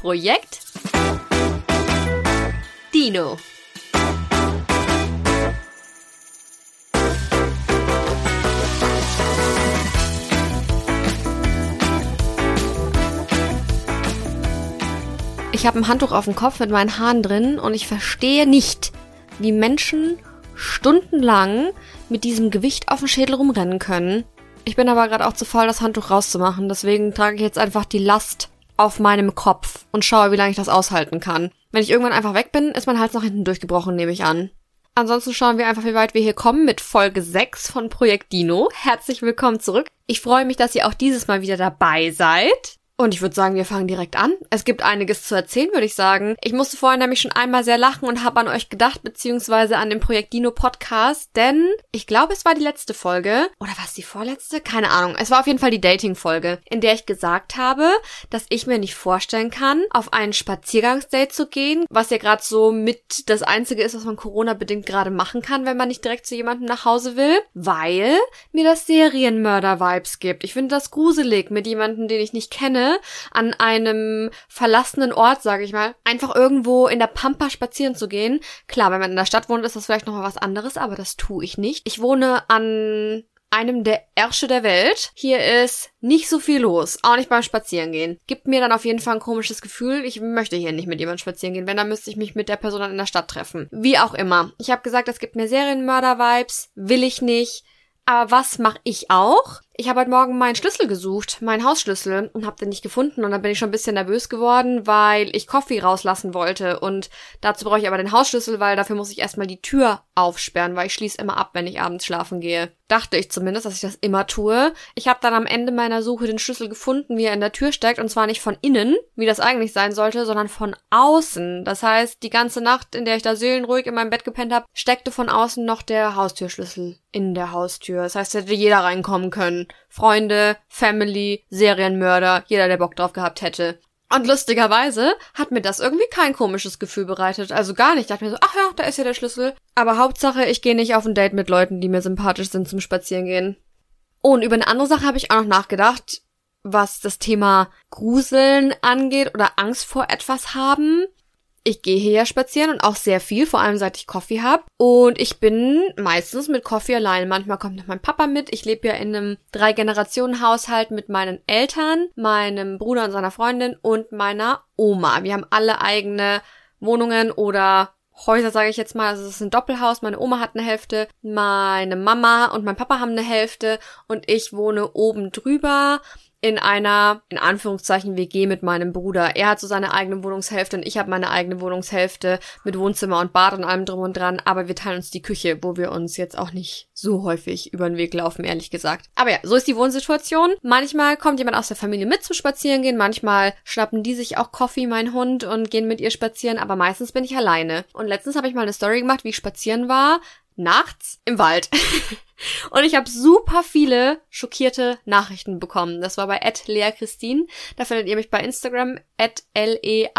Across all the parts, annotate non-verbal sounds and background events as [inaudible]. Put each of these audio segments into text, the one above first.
Projekt Dino. Ich habe ein Handtuch auf dem Kopf mit meinen Haaren drin und ich verstehe nicht, wie Menschen stundenlang mit diesem Gewicht auf dem Schädel rumrennen können. Ich bin aber gerade auch zu faul, das Handtuch rauszumachen, deswegen trage ich jetzt einfach die Last auf meinem Kopf und schaue, wie lange ich das aushalten kann. Wenn ich irgendwann einfach weg bin, ist mein Hals nach hinten durchgebrochen, nehme ich an. Ansonsten schauen wir einfach, wie weit wir hier kommen mit Folge 6 von Projekt Dino. Herzlich willkommen zurück. Ich freue mich, dass ihr auch dieses Mal wieder dabei seid. Und ich würde sagen, wir fangen direkt an. Es gibt einiges zu erzählen, würde ich sagen. Ich musste vorhin nämlich schon einmal sehr lachen und habe an euch gedacht, beziehungsweise an den Projekt Dino Podcast, denn ich glaube, es war die letzte Folge. Oder war es die vorletzte? Keine Ahnung. Es war auf jeden Fall die Dating-Folge, in der ich gesagt habe, dass ich mir nicht vorstellen kann, auf einen Spaziergangsdate zu gehen, was ja gerade so mit das Einzige ist, was man Corona-bedingt gerade machen kann, wenn man nicht direkt zu jemandem nach Hause will, weil mir das Serienmörder-Vibes gibt. Ich finde das gruselig, mit jemandem, den ich nicht kenne, an einem verlassenen Ort, sage ich mal, einfach irgendwo in der Pampa spazieren zu gehen. Klar, wenn man in der Stadt wohnt, ist das vielleicht nochmal was anderes, aber das tue ich nicht. Ich wohne an einem der Ärsche der Welt. Hier ist nicht so viel los, auch nicht beim Spazierengehen. Gibt mir dann auf jeden Fall ein komisches Gefühl, ich möchte hier nicht mit jemandem spazieren gehen. Wenn, dann müsste ich mich mit der Person dann in der Stadt treffen. Wie auch immer. Ich habe gesagt, es gibt mir Serienmörder-Vibes. Will ich nicht. Aber was mache ich auch? Ich habe heute Morgen meinen Schlüssel gesucht, meinen Hausschlüssel, und habe den nicht gefunden. Und dann bin ich schon ein bisschen nervös geworden, weil ich Coffee rauslassen wollte. Und dazu brauche ich aber den Hausschlüssel, weil dafür muss ich erstmal die Tür aufsperren, weil ich schließe immer ab, wenn ich abends schlafen gehe. Dachte ich zumindest, dass ich das immer tue. Ich habe dann am Ende meiner Suche den Schlüssel gefunden, wie er in der Tür steckt. Und zwar nicht von innen, wie das eigentlich sein sollte, sondern von außen. Das heißt, die ganze Nacht, in der ich da seelenruhig in meinem Bett gepennt habe, steckte von außen noch der Haustürschlüssel in der Haustür. Das heißt, hätte jeder reinkommen können. Freunde, Family, Serienmörder, jeder, der Bock drauf gehabt hätte. Und lustigerweise hat mir das irgendwie kein komisches Gefühl bereitet. Also gar nicht. Ich dachte mir so, ach ja, da ist ja der Schlüssel. Aber Hauptsache, ich gehe nicht auf ein Date mit Leuten, die mir sympathisch sind zum Spazierengehen. Und über eine andere Sache habe ich auch noch nachgedacht, was das Thema Gruseln angeht oder Angst vor etwas haben ich gehe hier ja spazieren und auch sehr viel, vor allem seit ich Coffee habe. Und ich bin meistens mit Coffee allein. Manchmal kommt noch mein Papa mit. Ich lebe ja in einem Drei-Generationen-Haushalt mit meinen Eltern, meinem Bruder und seiner Freundin und meiner Oma. Wir haben alle eigene Wohnungen oder Häuser, sage ich jetzt mal. Also es ist ein Doppelhaus. Meine Oma hat eine Hälfte, meine Mama und mein Papa haben eine Hälfte und ich wohne oben drüber in einer, in Anführungszeichen, WG mit meinem Bruder. Er hat so seine eigene Wohnungshälfte und ich habe meine eigene Wohnungshälfte mit Wohnzimmer und Bad und allem drum und dran, aber wir teilen uns die Küche, wo wir uns jetzt auch nicht so häufig über den Weg laufen, ehrlich gesagt. Aber ja, so ist die Wohnsituation. Manchmal kommt jemand aus der Familie mit zum Spazierengehen, manchmal schnappen die sich auch Coffee, mein Hund, und gehen mit ihr spazieren, aber meistens bin ich alleine. Und letztens habe ich mal eine Story gemacht, wie ich spazieren war, nachts im Wald. [laughs] Und ich habe super viele schockierte Nachrichten bekommen. Das war bei Lea Christine. Da findet ihr mich bei Instagram L-E-A-A-K-R-I-S-T-I-N.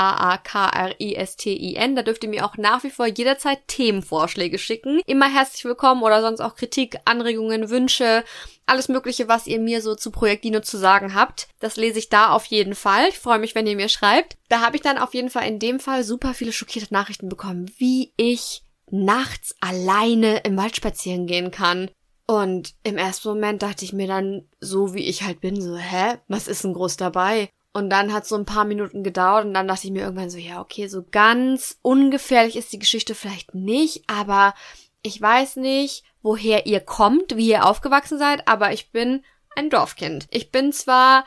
Da dürft ihr mir auch nach wie vor jederzeit Themenvorschläge schicken. Immer herzlich willkommen oder sonst auch Kritik, Anregungen, Wünsche, alles Mögliche, was ihr mir so zu Projekt Dino zu sagen habt. Das lese ich da auf jeden Fall. Ich freue mich, wenn ihr mir schreibt. Da habe ich dann auf jeden Fall in dem Fall super viele schockierte Nachrichten bekommen, wie ich nachts alleine im Wald spazieren gehen kann. Und im ersten Moment dachte ich mir dann, so wie ich halt bin, so, hä, was ist denn groß dabei? Und dann hat so ein paar Minuten gedauert und dann dachte ich mir irgendwann so, ja, okay, so ganz ungefährlich ist die Geschichte vielleicht nicht, aber ich weiß nicht, woher ihr kommt, wie ihr aufgewachsen seid, aber ich bin ein Dorfkind. Ich bin zwar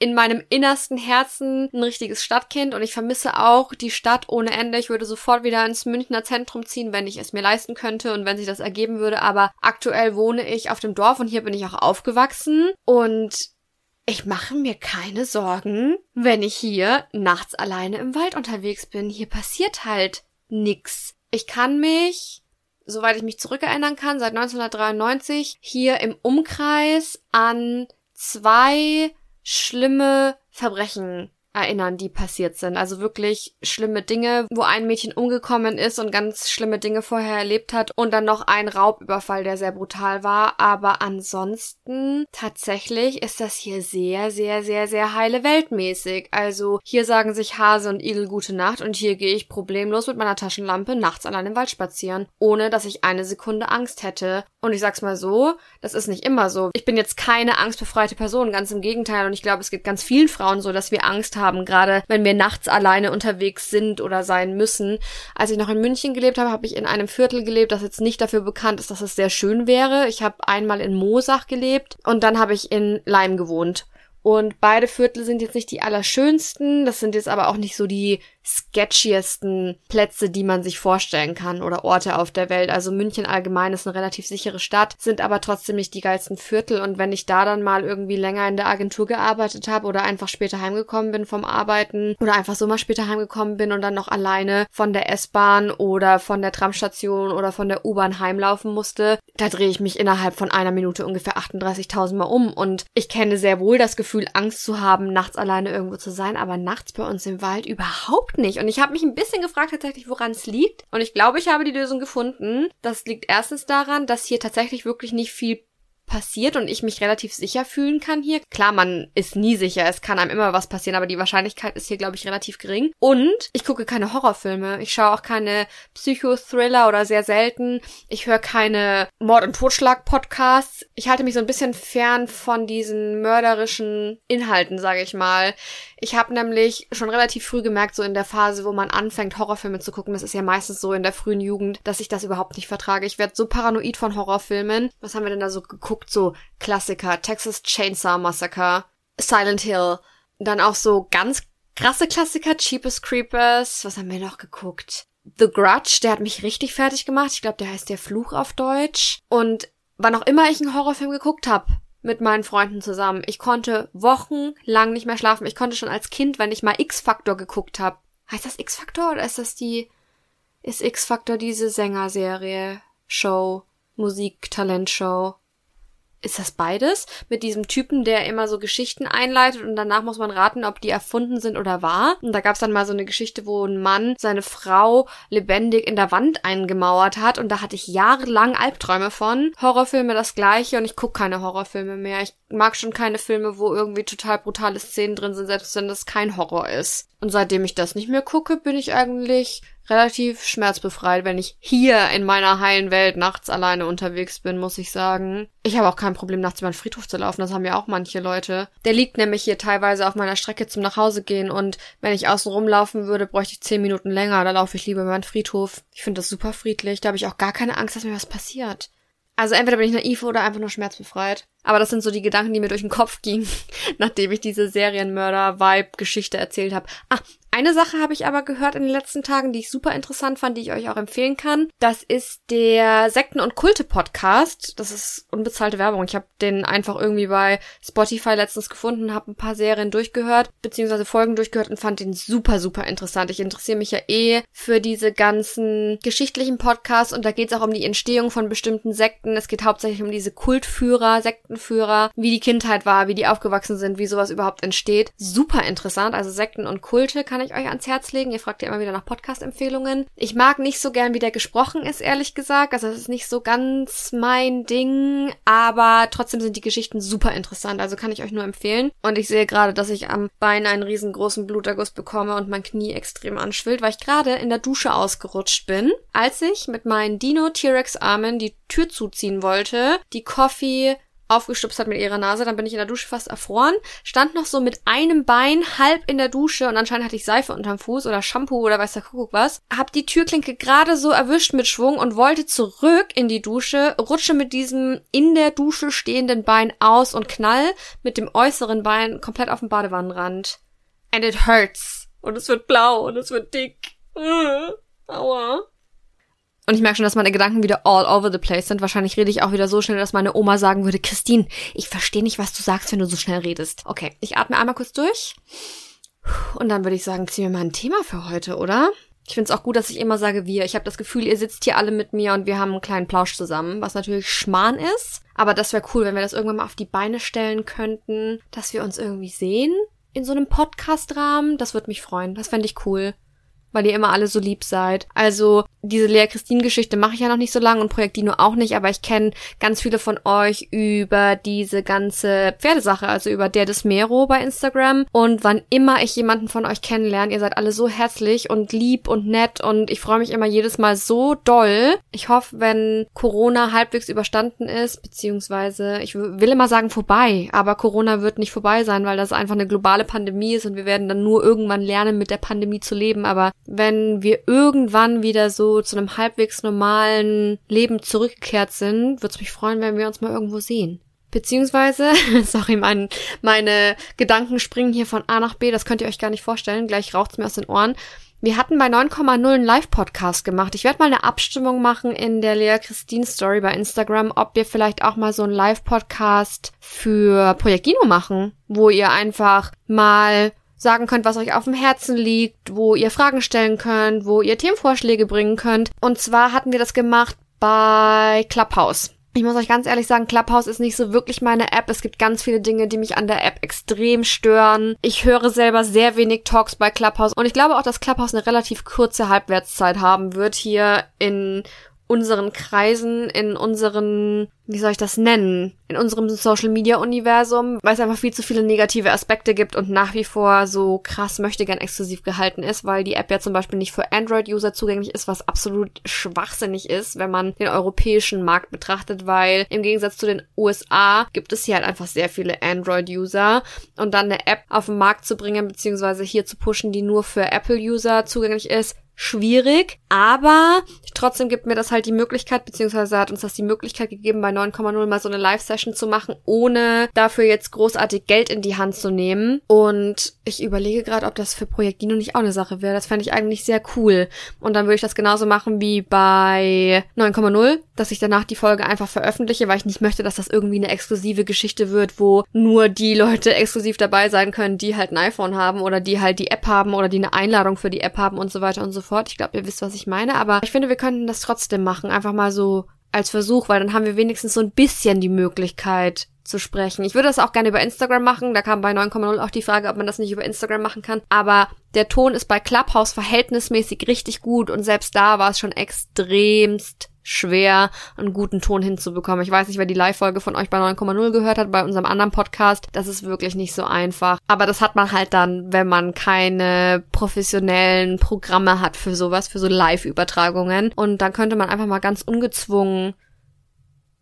in meinem innersten Herzen ein richtiges Stadtkind und ich vermisse auch die Stadt ohne Ende. Ich würde sofort wieder ins Münchner Zentrum ziehen, wenn ich es mir leisten könnte und wenn sich das ergeben würde. Aber aktuell wohne ich auf dem Dorf und hier bin ich auch aufgewachsen und ich mache mir keine Sorgen, wenn ich hier nachts alleine im Wald unterwegs bin. Hier passiert halt nix. Ich kann mich soweit ich mich zurückerinnern kann, seit 1993 hier im Umkreis an zwei schlimme Verbrechen erinnern, die passiert sind. Also wirklich schlimme Dinge, wo ein Mädchen umgekommen ist und ganz schlimme Dinge vorher erlebt hat und dann noch ein Raubüberfall, der sehr brutal war. Aber ansonsten tatsächlich ist das hier sehr, sehr, sehr, sehr heile Weltmäßig. Also hier sagen sich Hase und Igel gute Nacht und hier gehe ich problemlos mit meiner Taschenlampe nachts allein im Wald spazieren, ohne dass ich eine Sekunde Angst hätte. Und ich sag's mal so, das ist nicht immer so. Ich bin jetzt keine angstbefreite Person, ganz im Gegenteil. Und ich glaube, es geht ganz vielen Frauen so, dass wir Angst haben, gerade wenn wir nachts alleine unterwegs sind oder sein müssen. Als ich noch in München gelebt habe, habe ich in einem Viertel gelebt, das jetzt nicht dafür bekannt ist, dass es sehr schön wäre. Ich habe einmal in Mosach gelebt und dann habe ich in Leim gewohnt. Und beide Viertel sind jetzt nicht die allerschönsten, das sind jetzt aber auch nicht so die sketchiesten Plätze, die man sich vorstellen kann oder Orte auf der Welt. Also München allgemein ist eine relativ sichere Stadt, sind aber trotzdem nicht die geilsten Viertel. Und wenn ich da dann mal irgendwie länger in der Agentur gearbeitet habe oder einfach später heimgekommen bin vom Arbeiten oder einfach so mal später heimgekommen bin und dann noch alleine von der S-Bahn oder von der Tramstation oder von der U-Bahn heimlaufen musste, da drehe ich mich innerhalb von einer Minute ungefähr 38.000 Mal um. Und ich kenne sehr wohl das Gefühl, Angst zu haben, nachts alleine irgendwo zu sein, aber nachts bei uns im Wald überhaupt nicht. Und ich habe mich ein bisschen gefragt tatsächlich, woran es liegt. Und ich glaube, ich habe die Lösung gefunden. Das liegt erstens daran, dass hier tatsächlich wirklich nicht viel passiert und ich mich relativ sicher fühlen kann hier. Klar, man ist nie sicher, es kann einem immer was passieren, aber die Wahrscheinlichkeit ist hier, glaube ich, relativ gering. Und ich gucke keine Horrorfilme. Ich schaue auch keine Psychothriller oder sehr selten. Ich höre keine Mord- und Totschlag-Podcasts. Ich halte mich so ein bisschen fern von diesen mörderischen Inhalten, sage ich mal. Ich habe nämlich schon relativ früh gemerkt, so in der Phase, wo man anfängt, Horrorfilme zu gucken, das ist ja meistens so in der frühen Jugend, dass ich das überhaupt nicht vertrage. Ich werde so paranoid von Horrorfilmen. Was haben wir denn da so geguckt? So Klassiker, Texas Chainsaw Massacre, Silent Hill, dann auch so ganz krasse Klassiker, Cheapest Creepers, was haben wir noch geguckt? The Grudge, der hat mich richtig fertig gemacht. Ich glaube, der heißt der Fluch auf Deutsch. Und wann auch immer ich einen Horrorfilm geguckt habe, mit meinen Freunden zusammen. Ich konnte wochenlang nicht mehr schlafen. Ich konnte schon als Kind, wenn ich mal X-Factor geguckt habe. Heißt das X-Factor oder ist das die ist X-Factor diese Sängerserie, Show, Musik, Talentshow? Ist das beides? Mit diesem Typen, der immer so Geschichten einleitet und danach muss man raten, ob die erfunden sind oder wahr. Und da gab's dann mal so eine Geschichte, wo ein Mann seine Frau lebendig in der Wand eingemauert hat und da hatte ich jahrelang Albträume von. Horrorfilme das gleiche und ich guck keine Horrorfilme mehr. Ich mag schon keine Filme, wo irgendwie total brutale Szenen drin sind, selbst wenn das kein Horror ist. Und seitdem ich das nicht mehr gucke, bin ich eigentlich relativ schmerzbefreit, wenn ich hier in meiner heilen Welt nachts alleine unterwegs bin, muss ich sagen. Ich habe auch kein Problem, nachts über den Friedhof zu laufen, das haben ja auch manche Leute. Der liegt nämlich hier teilweise auf meiner Strecke zum Nachhause gehen und wenn ich außen rumlaufen würde, bräuchte ich zehn Minuten länger, da laufe ich lieber über den Friedhof. Ich finde das super friedlich, da habe ich auch gar keine Angst, dass mir was passiert. Also entweder bin ich naiv oder einfach nur schmerzbefreit. Aber das sind so die Gedanken, die mir durch den Kopf gingen, [laughs] nachdem ich diese Serienmörder-Vibe-Geschichte erzählt habe. Ah, eine Sache habe ich aber gehört in den letzten Tagen, die ich super interessant fand, die ich euch auch empfehlen kann. Das ist der Sekten- und Kulte-Podcast. Das ist unbezahlte Werbung. Ich habe den einfach irgendwie bei Spotify letztens gefunden, habe ein paar Serien durchgehört, beziehungsweise Folgen durchgehört und fand den super, super interessant. Ich interessiere mich ja eh für diese ganzen geschichtlichen Podcasts und da geht es auch um die Entstehung von bestimmten Sekten. Es geht hauptsächlich um diese Kultführer, Sektenführer, wie die Kindheit war, wie die aufgewachsen sind, wie sowas überhaupt entsteht. Super interessant. Also Sekten und Kulte kann ich euch ans Herz legen. Ihr fragt ja immer wieder nach Podcast-Empfehlungen. Ich mag nicht so gern, wie der gesprochen ist, ehrlich gesagt. Also das ist nicht so ganz mein Ding, aber trotzdem sind die Geschichten super interessant. Also kann ich euch nur empfehlen. Und ich sehe gerade, dass ich am Bein einen riesengroßen Bluterguss bekomme und mein Knie extrem anschwillt, weil ich gerade in der Dusche ausgerutscht bin, als ich mit meinen Dino T-Rex Armen die Tür zuziehen wollte, die Coffee aufgestupst hat mit ihrer Nase, dann bin ich in der Dusche fast erfroren, stand noch so mit einem Bein halb in der Dusche und anscheinend hatte ich Seife unterm Fuß oder Shampoo oder weiß der Kuckuck was, hab die Türklinke gerade so erwischt mit Schwung und wollte zurück in die Dusche, rutsche mit diesem in der Dusche stehenden Bein aus und knall mit dem äußeren Bein komplett auf den Badewannenrand. And it hurts. Und es wird blau und es wird dick. Aua. Und ich merke schon, dass meine Gedanken wieder all over the place sind. Wahrscheinlich rede ich auch wieder so schnell, dass meine Oma sagen würde, Christine, ich verstehe nicht, was du sagst, wenn du so schnell redest. Okay, ich atme einmal kurz durch. Und dann würde ich sagen, ziehen wir mal ein Thema für heute, oder? Ich finde es auch gut, dass ich immer sage wir. Ich habe das Gefühl, ihr sitzt hier alle mit mir und wir haben einen kleinen Plausch zusammen, was natürlich Schmarrn ist. Aber das wäre cool, wenn wir das irgendwann mal auf die Beine stellen könnten, dass wir uns irgendwie sehen in so einem Podcast-Rahmen, das würde mich freuen. Das fände ich cool weil ihr immer alle so lieb seid. Also diese Lea Christine Geschichte mache ich ja noch nicht so lange und Projekt Dino auch nicht, aber ich kenne ganz viele von euch über diese ganze Pferdesache, also über der des Mero bei Instagram und wann immer ich jemanden von euch kennenlerne, ihr seid alle so herzlich und lieb und nett und ich freue mich immer jedes Mal so doll. Ich hoffe, wenn Corona halbwegs überstanden ist, beziehungsweise ich will immer sagen vorbei, aber Corona wird nicht vorbei sein, weil das einfach eine globale Pandemie ist und wir werden dann nur irgendwann lernen, mit der Pandemie zu leben, aber wenn wir irgendwann wieder so zu einem halbwegs normalen Leben zurückgekehrt sind, würde es mich freuen, wenn wir uns mal irgendwo sehen. Beziehungsweise, [laughs] sorry, mein, meine Gedanken springen hier von A nach B, das könnt ihr euch gar nicht vorstellen, gleich raucht's mir aus den Ohren. Wir hatten bei 9,0 einen Live-Podcast gemacht. Ich werde mal eine Abstimmung machen in der Lea Christine Story bei Instagram, ob wir vielleicht auch mal so einen Live-Podcast für Projekt Gino machen, wo ihr einfach mal sagen könnt, was euch auf dem Herzen liegt, wo ihr Fragen stellen könnt, wo ihr Themenvorschläge bringen könnt. Und zwar hatten wir das gemacht bei Clubhouse. Ich muss euch ganz ehrlich sagen, Clubhouse ist nicht so wirklich meine App. Es gibt ganz viele Dinge, die mich an der App extrem stören. Ich höre selber sehr wenig Talks bei Clubhouse und ich glaube auch, dass Clubhouse eine relativ kurze Halbwertszeit haben wird hier in unseren Kreisen, in unseren, wie soll ich das nennen, in unserem Social Media Universum, weil es einfach viel zu viele negative Aspekte gibt und nach wie vor so krass möchte gern exklusiv gehalten ist, weil die App ja zum Beispiel nicht für Android-User zugänglich ist, was absolut schwachsinnig ist, wenn man den europäischen Markt betrachtet, weil im Gegensatz zu den USA gibt es hier halt einfach sehr viele Android-User und dann eine App auf den Markt zu bringen, beziehungsweise hier zu pushen, die nur für Apple-User zugänglich ist, schwierig, aber trotzdem gibt mir das halt die Möglichkeit, beziehungsweise hat uns das die Möglichkeit gegeben, bei 9,0 mal so eine Live-Session zu machen, ohne dafür jetzt großartig Geld in die Hand zu nehmen. Und ich überlege gerade, ob das für Projekt Dino nicht auch eine Sache wäre. Das fände ich eigentlich sehr cool. Und dann würde ich das genauso machen wie bei 9,0, dass ich danach die Folge einfach veröffentliche, weil ich nicht möchte, dass das irgendwie eine exklusive Geschichte wird, wo nur die Leute exklusiv dabei sein können, die halt ein iPhone haben oder die halt die App haben oder die eine Einladung für die App haben und so weiter und so fort fort. Ich glaube, ihr wisst, was ich meine. Aber ich finde, wir könnten das trotzdem machen. Einfach mal so als Versuch, weil dann haben wir wenigstens so ein bisschen die Möglichkeit zu sprechen. Ich würde das auch gerne über Instagram machen. Da kam bei 9,0 auch die Frage, ob man das nicht über Instagram machen kann. Aber der Ton ist bei Clubhouse verhältnismäßig richtig gut und selbst da war es schon extremst schwer, einen guten Ton hinzubekommen. Ich weiß nicht, wer die Live-Folge von euch bei 9,0 gehört hat, bei unserem anderen Podcast. Das ist wirklich nicht so einfach. Aber das hat man halt dann, wenn man keine professionellen Programme hat für sowas, für so Live-Übertragungen. Und dann könnte man einfach mal ganz ungezwungen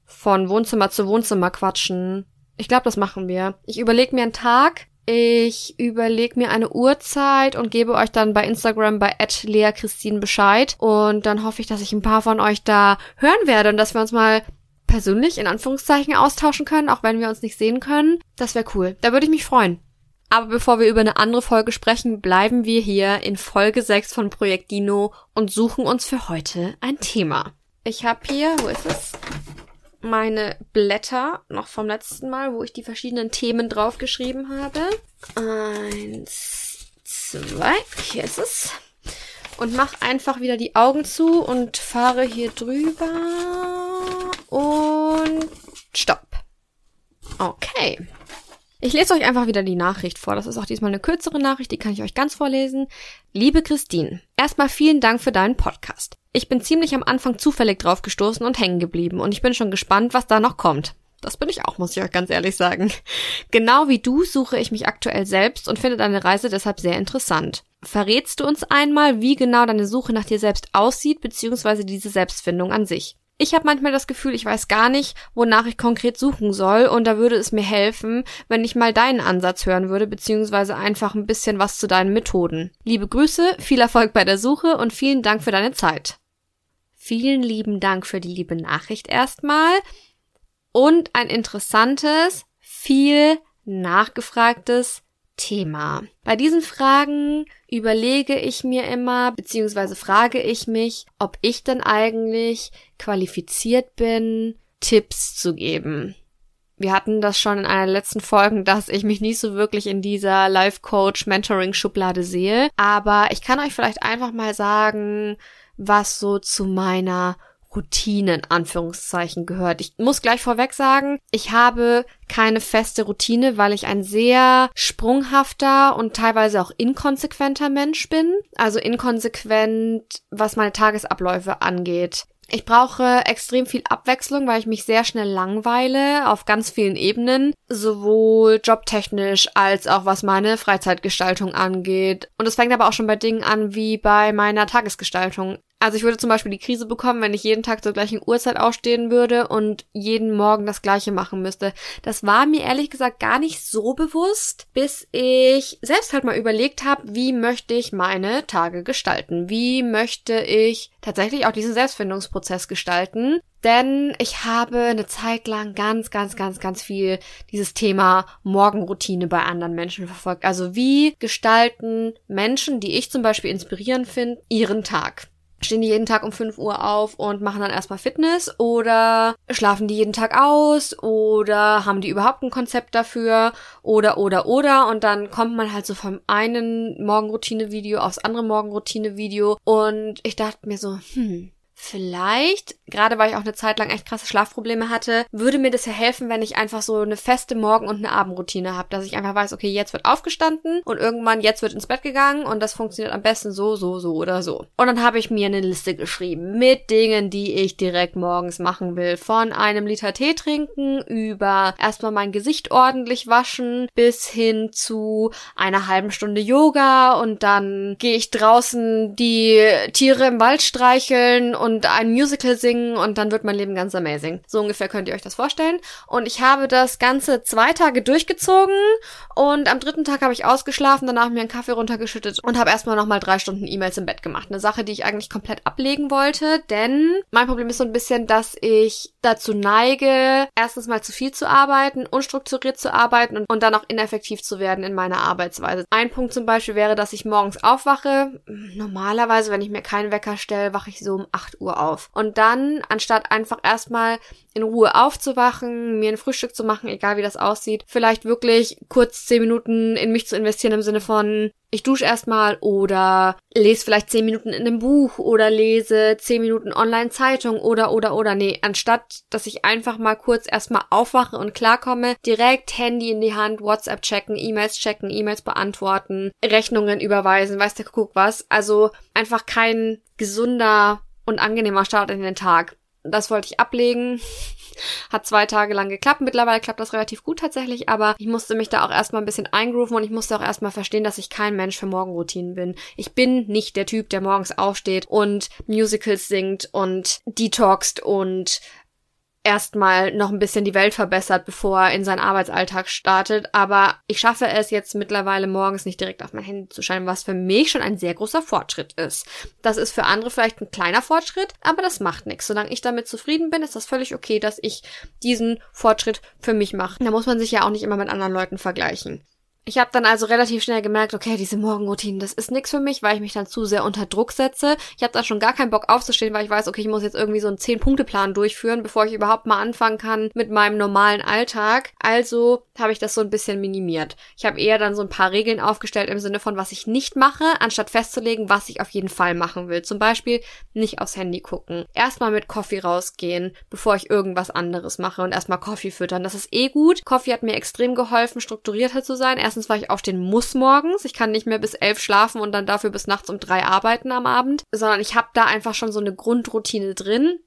von Wohnzimmer zu Wohnzimmer quatschen. Ich glaube, das machen wir. Ich überlege mir einen Tag, ich überlege mir eine Uhrzeit und gebe euch dann bei Instagram bei @lea_christine Bescheid und dann hoffe ich, dass ich ein paar von euch da hören werde und dass wir uns mal persönlich in Anführungszeichen austauschen können, auch wenn wir uns nicht sehen können. Das wäre cool. Da würde ich mich freuen. Aber bevor wir über eine andere Folge sprechen, bleiben wir hier in Folge 6 von Projekt Dino und suchen uns für heute ein Thema. Ich habe hier, wo ist es? Meine Blätter noch vom letzten Mal, wo ich die verschiedenen Themen draufgeschrieben habe. Eins, zwei, hier ist es. Und mach einfach wieder die Augen zu und fahre hier drüber. Und stopp. Okay. Ich lese euch einfach wieder die Nachricht vor. Das ist auch diesmal eine kürzere Nachricht, die kann ich euch ganz vorlesen. Liebe Christine, erstmal vielen Dank für deinen Podcast. Ich bin ziemlich am Anfang zufällig drauf gestoßen und hängen geblieben und ich bin schon gespannt, was da noch kommt. Das bin ich auch, muss ich euch ganz ehrlich sagen. [laughs] Genau wie du suche ich mich aktuell selbst und finde deine Reise deshalb sehr interessant. Verrätst du uns einmal, wie genau deine Suche nach dir selbst aussieht, beziehungsweise diese Selbstfindung an sich? Ich habe manchmal das Gefühl, ich weiß gar nicht, wonach ich konkret suchen soll und da würde es mir helfen, wenn ich mal deinen Ansatz hören würde, beziehungsweise einfach ein bisschen was zu deinen Methoden. Liebe Grüße, viel Erfolg bei der Suche und vielen Dank für deine Zeit. Vielen lieben Dank für die liebe Nachricht erstmal und ein interessantes, viel nachgefragtes Thema. Bei diesen Fragen überlege ich mir immer, beziehungsweise frage ich mich, ob ich denn eigentlich qualifiziert bin, Tipps zu geben. Wir hatten das schon in einer letzten Folgen, dass ich mich nicht so wirklich in dieser Life Coach Mentoring Schublade sehe. Aber ich kann euch vielleicht einfach mal sagen, was so zu meiner Routine in Anführungszeichen gehört. Ich muss gleich vorweg sagen, ich habe keine feste Routine, weil ich ein sehr sprunghafter und teilweise auch inkonsequenter Mensch bin. Also inkonsequent, was meine Tagesabläufe angeht. Ich brauche extrem viel Abwechslung, weil ich mich sehr schnell langweile auf ganz vielen Ebenen, sowohl jobtechnisch als auch was meine Freizeitgestaltung angeht. Und es fängt aber auch schon bei Dingen an wie bei meiner Tagesgestaltung. Also ich würde zum Beispiel die Krise bekommen, wenn ich jeden Tag zur gleichen Uhrzeit aufstehen würde und jeden Morgen das gleiche machen müsste. Das war mir ehrlich gesagt gar nicht so bewusst, bis ich selbst halt mal überlegt habe, wie möchte ich meine Tage gestalten? Wie möchte ich tatsächlich auch diesen Selbstfindungsprozess gestalten? Denn ich habe eine Zeit lang ganz, ganz, ganz, ganz viel dieses Thema Morgenroutine bei anderen Menschen verfolgt. Also wie gestalten Menschen, die ich zum Beispiel inspirierend finde, ihren Tag? Stehen die jeden Tag um 5 Uhr auf und machen dann erstmal Fitness oder schlafen die jeden Tag aus oder haben die überhaupt ein Konzept dafür oder oder oder. Und dann kommt man halt so vom einen Morgenroutine-Video aufs andere Morgenroutine-Video. Und ich dachte mir so, hm, Vielleicht, gerade weil ich auch eine Zeit lang echt krasse Schlafprobleme hatte, würde mir das ja helfen, wenn ich einfach so eine feste Morgen- und eine Abendroutine habe, dass ich einfach weiß, okay, jetzt wird aufgestanden und irgendwann jetzt wird ins Bett gegangen und das funktioniert am besten so, so, so oder so. Und dann habe ich mir eine Liste geschrieben mit Dingen, die ich direkt morgens machen will. Von einem Liter Tee trinken über erstmal mein Gesicht ordentlich waschen bis hin zu einer halben Stunde Yoga und dann gehe ich draußen die Tiere im Wald streicheln und und ein Musical singen und dann wird mein Leben ganz amazing. So ungefähr könnt ihr euch das vorstellen. Und ich habe das Ganze zwei Tage durchgezogen und am dritten Tag habe ich ausgeschlafen, danach mir einen Kaffee runtergeschüttet und habe erstmal nochmal drei Stunden E-Mails im Bett gemacht. Eine Sache, die ich eigentlich komplett ablegen wollte, denn mein Problem ist so ein bisschen, dass ich dazu neige, erstens mal zu viel zu arbeiten, unstrukturiert zu arbeiten und, und dann auch ineffektiv zu werden in meiner Arbeitsweise. Ein Punkt zum Beispiel wäre, dass ich morgens aufwache. Normalerweise, wenn ich mir keinen Wecker stelle, wache ich so um 8 Uhr auf. Und dann, anstatt einfach erstmal in Ruhe aufzuwachen, mir ein Frühstück zu machen, egal wie das aussieht, vielleicht wirklich kurz zehn Minuten in mich zu investieren im Sinne von, ich dusche erstmal oder lese vielleicht zehn Minuten in einem Buch oder lese zehn Minuten Online-Zeitung oder oder oder nee, anstatt dass ich einfach mal kurz erstmal aufwache und klarkomme, direkt Handy in die Hand, WhatsApp checken, E-Mails checken, E-Mails beantworten, Rechnungen überweisen, weiß der Kuckuck was. Also einfach kein gesunder und angenehmer Start in den Tag. Das wollte ich ablegen. [laughs] Hat zwei Tage lang geklappt. Mittlerweile klappt das relativ gut tatsächlich, aber ich musste mich da auch erstmal ein bisschen eingrooven und ich musste auch erstmal verstehen, dass ich kein Mensch für Morgenroutinen bin. Ich bin nicht der Typ, der morgens aufsteht und Musicals singt und detoxt und erstmal noch ein bisschen die Welt verbessert, bevor er in seinen Arbeitsalltag startet. Aber ich schaffe es jetzt mittlerweile morgens nicht direkt auf mein Handy zu scheinen, was für mich schon ein sehr großer Fortschritt ist. Das ist für andere vielleicht ein kleiner Fortschritt, aber das macht nichts. Solange ich damit zufrieden bin, ist das völlig okay, dass ich diesen Fortschritt für mich mache. Da muss man sich ja auch nicht immer mit anderen Leuten vergleichen. Ich habe dann also relativ schnell gemerkt, okay, diese Morgenroutinen, das ist nichts für mich, weil ich mich dann zu sehr unter Druck setze. Ich habe dann schon gar keinen Bock aufzustehen, weil ich weiß, okay, ich muss jetzt irgendwie so einen 10-Punkte-Plan durchführen, bevor ich überhaupt mal anfangen kann mit meinem normalen Alltag. Also habe ich das so ein bisschen minimiert. Ich habe eher dann so ein paar Regeln aufgestellt im Sinne von, was ich nicht mache, anstatt festzulegen, was ich auf jeden Fall machen will. Zum Beispiel nicht aufs Handy gucken. Erstmal mit Coffee rausgehen, bevor ich irgendwas anderes mache und erstmal Coffee füttern. Das ist eh gut. Coffee hat mir extrem geholfen, strukturierter zu sein. Erst erstens, weil ich aufstehen muss morgens. Ich kann nicht mehr bis elf schlafen und dann dafür bis nachts um drei arbeiten am Abend, sondern ich habe da einfach schon so eine Grundroutine drin.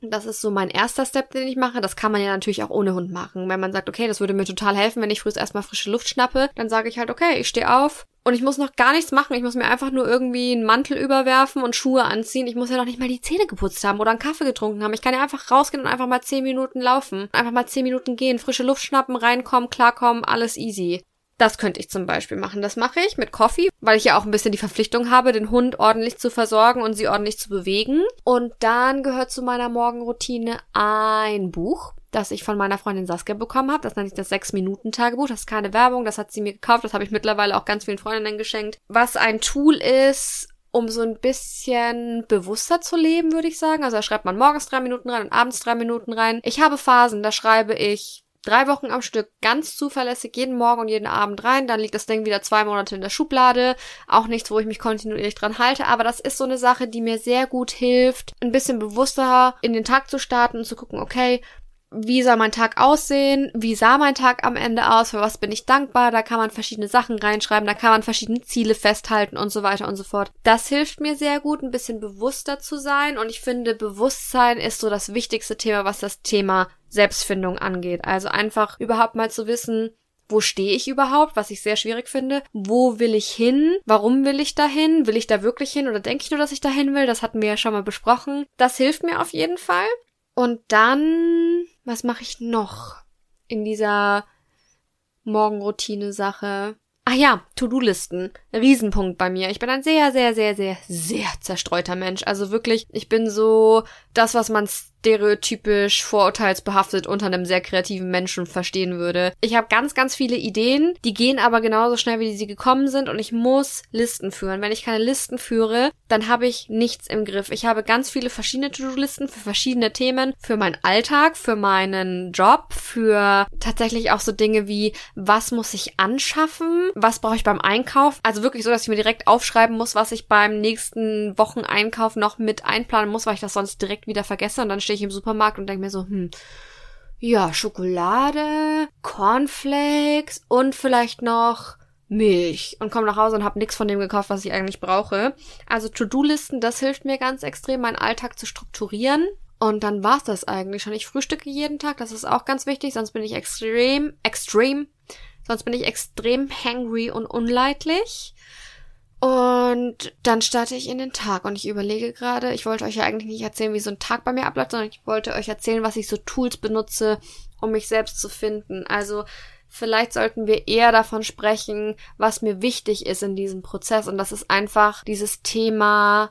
Das ist so mein erster Step, den ich mache. Das kann man ja natürlich auch ohne Hund machen. Wenn man sagt, okay, das würde mir total helfen, wenn ich früh erstmal frische Luft schnappe, dann sage ich halt, okay, ich stehe auf und ich muss noch gar nichts machen. Ich muss mir einfach nur irgendwie einen Mantel überwerfen und Schuhe anziehen. Ich muss ja noch nicht mal die Zähne geputzt haben oder einen Kaffee getrunken haben. Ich kann ja einfach rausgehen und einfach mal zehn Minuten laufen. Einfach mal zehn Minuten gehen, frische Luft schnappen, reinkommen, klarkommen, alles easy. Das könnte ich zum Beispiel machen. Das mache ich mit Coffee, weil ich ja auch ein bisschen die Verpflichtung habe, den Hund ordentlich zu versorgen und sie ordentlich zu bewegen. Und dann gehört zu meiner Morgenroutine ein Buch das ich von meiner Freundin Saskia bekommen habe. Das nenne ich das 6-Minuten-Tagebuch. Das ist keine Werbung, das hat sie mir gekauft. Das habe ich mittlerweile auch ganz vielen Freundinnen geschenkt. Was ein Tool ist, um so ein bisschen bewusster zu leben, würde ich sagen. Also da schreibt man morgens drei Minuten rein und abends drei Minuten rein. Ich habe Phasen, da schreibe ich drei Wochen am Stück ganz zuverlässig jeden Morgen und jeden Abend rein. Dann liegt das Ding wieder zwei Monate in der Schublade. Auch nichts, wo ich mich kontinuierlich dran halte. Aber das ist so eine Sache, die mir sehr gut hilft, ein bisschen bewusster in den Tag zu starten und zu gucken, okay, wie soll mein Tag aussehen, wie sah mein Tag am Ende aus, für was bin ich dankbar, da kann man verschiedene Sachen reinschreiben, da kann man verschiedene Ziele festhalten und so weiter und so fort. Das hilft mir sehr gut, ein bisschen bewusster zu sein und ich finde, Bewusstsein ist so das wichtigste Thema, was das Thema Selbstfindung angeht. Also einfach überhaupt mal zu wissen, wo stehe ich überhaupt, was ich sehr schwierig finde, wo will ich hin, warum will ich dahin, will ich da wirklich hin oder denke ich nur, dass ich dahin will, das hatten wir ja schon mal besprochen. Das hilft mir auf jeden Fall. Und dann, was mache ich noch in dieser Morgenroutine-Sache? Ach ja, To-Do-Listen. Riesenpunkt bei mir. Ich bin ein sehr, sehr, sehr, sehr, sehr zerstreuter Mensch. Also wirklich, ich bin so das, was man stereotypisch vorurteilsbehaftet unter einem sehr kreativen Menschen verstehen würde. Ich habe ganz, ganz viele Ideen, die gehen aber genauso schnell, wie sie gekommen sind und ich muss Listen führen. Wenn ich keine Listen führe, dann habe ich nichts im Griff. Ich habe ganz viele verschiedene To-Do-Listen für verschiedene Themen, für meinen Alltag, für meinen Job, für tatsächlich auch so Dinge wie, was muss ich anschaffen, was brauche ich beim Einkauf. Also wirklich so, dass ich mir direkt aufschreiben muss, was ich beim nächsten Wocheneinkauf noch mit einplanen muss, weil ich das sonst direkt wieder vergesse und dann stehe ich im Supermarkt und denke mir so, hm, ja, Schokolade, Cornflakes und vielleicht noch Milch und komme nach Hause und habe nichts von dem gekauft, was ich eigentlich brauche. Also To-Do-Listen, das hilft mir ganz extrem, meinen Alltag zu strukturieren. Und dann war's das eigentlich schon. Ich frühstücke jeden Tag, das ist auch ganz wichtig, sonst bin ich extrem, extrem, sonst bin ich extrem hangry und unleidlich. Und dann starte ich in den Tag und ich überlege gerade, ich wollte euch ja eigentlich nicht erzählen, wie so ein Tag bei mir abläuft, sondern ich wollte euch erzählen, was ich so Tools benutze, um mich selbst zu finden. Also vielleicht sollten wir eher davon sprechen, was mir wichtig ist in diesem Prozess. Und das ist einfach dieses Thema,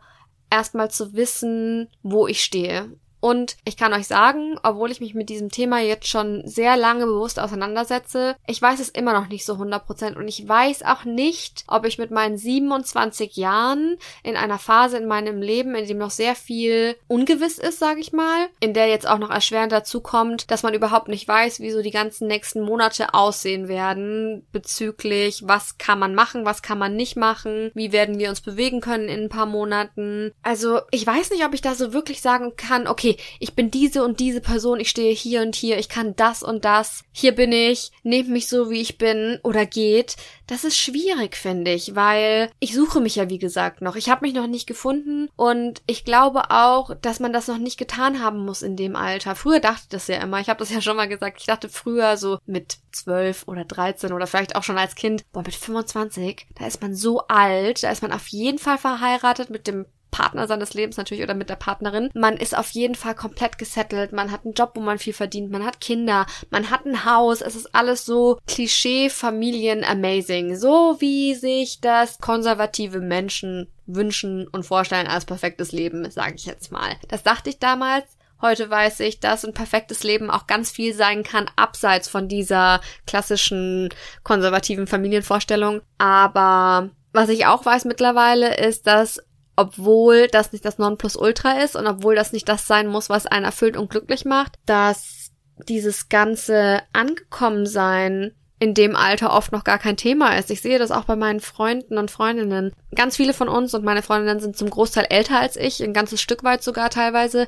erstmal zu wissen, wo ich stehe. Und ich kann euch sagen, obwohl ich mich mit diesem Thema jetzt schon sehr lange bewusst auseinandersetze, ich weiß es immer noch nicht so 100% und ich weiß auch nicht, ob ich mit meinen 27 Jahren in einer Phase in meinem Leben, in dem noch sehr viel ungewiss ist, sage ich mal, in der jetzt auch noch erschwerend dazu kommt, dass man überhaupt nicht weiß, wie so die ganzen nächsten Monate aussehen werden bezüglich, was kann man machen, was kann man nicht machen, wie werden wir uns bewegen können in ein paar Monaten. Also ich weiß nicht, ob ich da so wirklich sagen kann, okay, okay, ich bin diese und diese Person, ich stehe hier und hier, ich kann das und das, hier bin ich, nehmt mich so, wie ich bin oder geht. Das ist schwierig, finde ich, weil ich suche mich ja, wie gesagt, noch. Ich habe mich noch nicht gefunden und ich glaube auch, dass man das noch nicht getan haben muss in dem Alter. Früher dachte ich das ja immer, ich habe das ja schon mal gesagt, ich dachte früher so mit zwölf oder dreizehn oder vielleicht auch schon als Kind, boah, mit 25, da ist man so alt, da ist man auf jeden Fall verheiratet mit dem Partner seines Lebens natürlich oder mit der Partnerin. Man ist auf jeden Fall komplett gesettelt. Man hat einen Job, wo man viel verdient. Man hat Kinder. Man hat ein Haus. Es ist alles so Klischee Familien amazing. So wie sich das konservative Menschen wünschen und vorstellen als perfektes Leben, sage ich jetzt mal. Das dachte ich damals. Heute weiß ich, dass ein perfektes Leben auch ganz viel sein kann, abseits von dieser klassischen konservativen Familienvorstellung. Aber was ich auch weiß mittlerweile ist, dass obwohl das nicht das Nonplusultra ist und obwohl das nicht das sein muss, was einen erfüllt und glücklich macht, dass dieses ganze Angekommensein in dem Alter oft noch gar kein Thema ist. Ich sehe das auch bei meinen Freunden und Freundinnen. Ganz viele von uns und meine Freundinnen sind zum Großteil älter als ich, ein ganzes Stück weit sogar teilweise,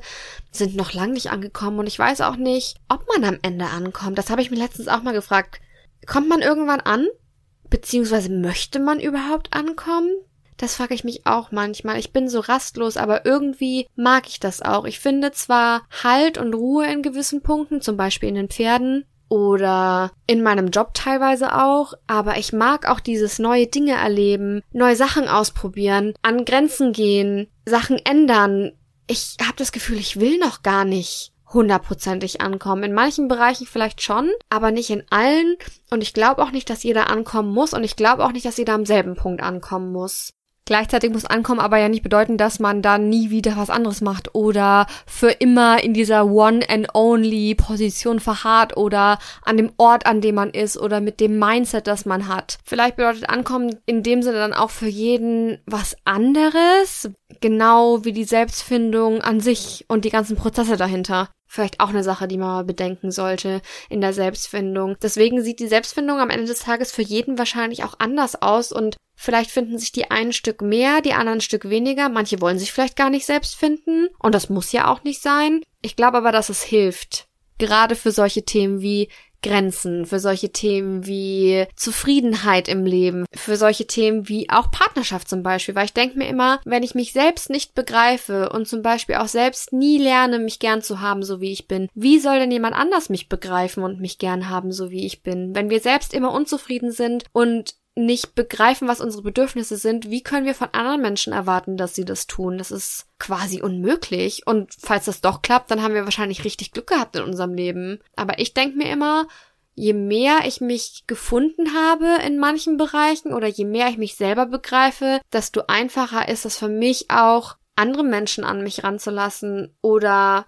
sind noch lang nicht angekommen und ich weiß auch nicht, ob man am Ende ankommt. Das habe ich mir letztens auch mal gefragt. Kommt man irgendwann an? Beziehungsweise möchte man überhaupt ankommen? Das frage ich mich auch manchmal. Ich bin so rastlos, aber irgendwie mag ich das auch. Ich finde zwar Halt und Ruhe in gewissen Punkten, zum Beispiel in den Pferden, oder in meinem Job teilweise auch, aber ich mag auch dieses neue Dinge erleben, neue Sachen ausprobieren, an Grenzen gehen, Sachen ändern. Ich habe das Gefühl, ich will noch gar nicht hundertprozentig ankommen. In manchen Bereichen vielleicht schon, aber nicht in allen. Und ich glaube auch nicht, dass jeder ankommen muss. Und ich glaube auch nicht, dass jeder am selben Punkt ankommen muss. Gleichzeitig muss Ankommen aber ja nicht bedeuten, dass man dann nie wieder was anderes macht oder für immer in dieser One and Only Position verharrt oder an dem Ort, an dem man ist oder mit dem Mindset, das man hat. Vielleicht bedeutet Ankommen in dem Sinne dann auch für jeden was anderes, genau wie die Selbstfindung an sich und die ganzen Prozesse dahinter. vielleicht auch eine Sache, die man bedenken sollte in der Selbstfindung. Deswegen sieht die Selbstfindung am Ende des Tages für jeden wahrscheinlich auch anders aus und vielleicht finden sich die einen Stück mehr, die anderen Stück weniger. Manche wollen sich vielleicht gar nicht selbst finden und das muss ja auch nicht sein. Ich glaube aber, dass es hilft. Gerade für solche Themen wie Grenzen, für solche Themen wie Zufriedenheit im Leben, für solche Themen wie auch Partnerschaft zum Beispiel, weil ich denke mir immer, wenn ich mich selbst nicht begreife und zum Beispiel auch selbst nie lerne, mich gern zu haben, so wie ich bin, wie soll denn jemand anders mich begreifen und mich gern haben, so wie ich bin? Wenn wir selbst immer unzufrieden sind und nicht begreifen, was unsere Bedürfnisse sind, wie können wir von anderen Menschen erwarten, dass sie das tun? Das ist quasi unmöglich. Und falls das doch klappt, dann haben wir wahrscheinlich richtig Glück gehabt in unserem Leben. Aber ich denke mir immer, je mehr ich mich gefunden habe in manchen Bereichen oder je mehr ich mich selber begreife, desto einfacher ist es für mich auch, andere Menschen an mich ranzulassen oder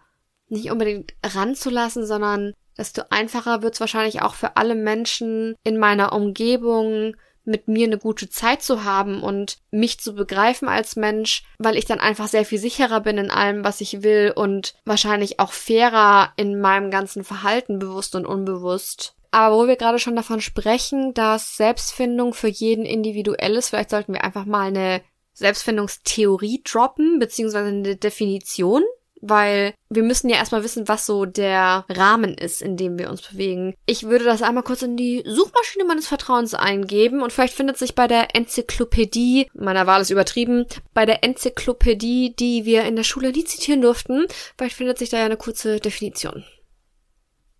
nicht unbedingt ranzulassen, sondern desto einfacher wird es wahrscheinlich auch für alle Menschen in meiner Umgebung, mit mir eine gute Zeit zu haben und mich zu begreifen als Mensch, weil ich dann einfach sehr viel sicherer bin in allem, was ich will und wahrscheinlich auch fairer in meinem ganzen Verhalten, bewusst und unbewusst. Aber wo wir gerade schon davon sprechen, dass Selbstfindung für jeden individuell ist, vielleicht sollten wir einfach mal eine Selbstfindungstheorie droppen, beziehungsweise eine Definition weil wir müssen ja erstmal wissen, was so der Rahmen ist, in dem wir uns bewegen. Ich würde das einmal kurz in die Suchmaschine meines Vertrauens eingeben und vielleicht findet sich bei der Enzyklopädie, meiner Wahl ist übertrieben, bei der Enzyklopädie, die wir in der Schule nie zitieren durften, vielleicht findet sich da ja eine kurze Definition.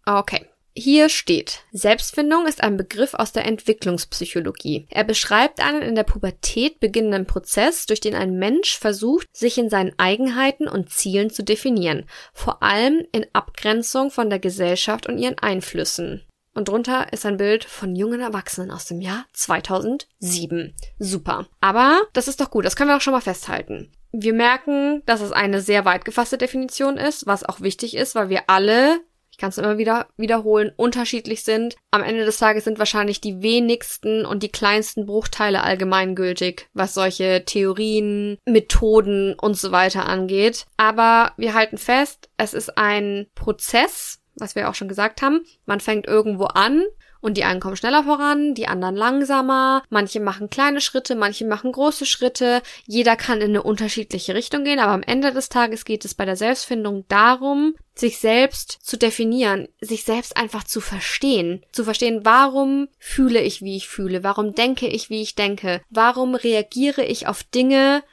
Okay. Hier steht, Selbstfindung ist ein Begriff aus der Entwicklungspsychologie. Er beschreibt einen in der Pubertät beginnenden Prozess, durch den ein Mensch versucht, sich in seinen Eigenheiten und Zielen zu definieren, vor allem in Abgrenzung von der Gesellschaft und ihren Einflüssen. Und drunter ist ein Bild von jungen Erwachsenen aus dem Jahr 2007. Super. Aber das ist doch gut, das können wir auch schon mal festhalten. Wir merken, dass es eine sehr weit gefasste Definition ist, was auch wichtig ist, weil wir alle kann es immer wieder wiederholen, unterschiedlich sind. Am Ende des Tages sind wahrscheinlich die wenigsten und die kleinsten Bruchteile allgemeingültig, was solche Theorien, Methoden und so weiter angeht. Aber wir halten fest, es ist ein Prozess, was wir auch schon gesagt haben. Man fängt irgendwo an und die einen kommen schneller voran, die anderen langsamer. Manche machen kleine Schritte, manche machen große Schritte. Jeder kann in eine unterschiedliche Richtung gehen, aber am Ende des Tages geht es bei der Selbstfindung darum, sich selbst zu definieren, sich selbst einfach zu verstehen. Zu verstehen, warum fühle ich, wie ich fühle, warum denke ich, wie ich denke, warum reagiere ich auf Dinge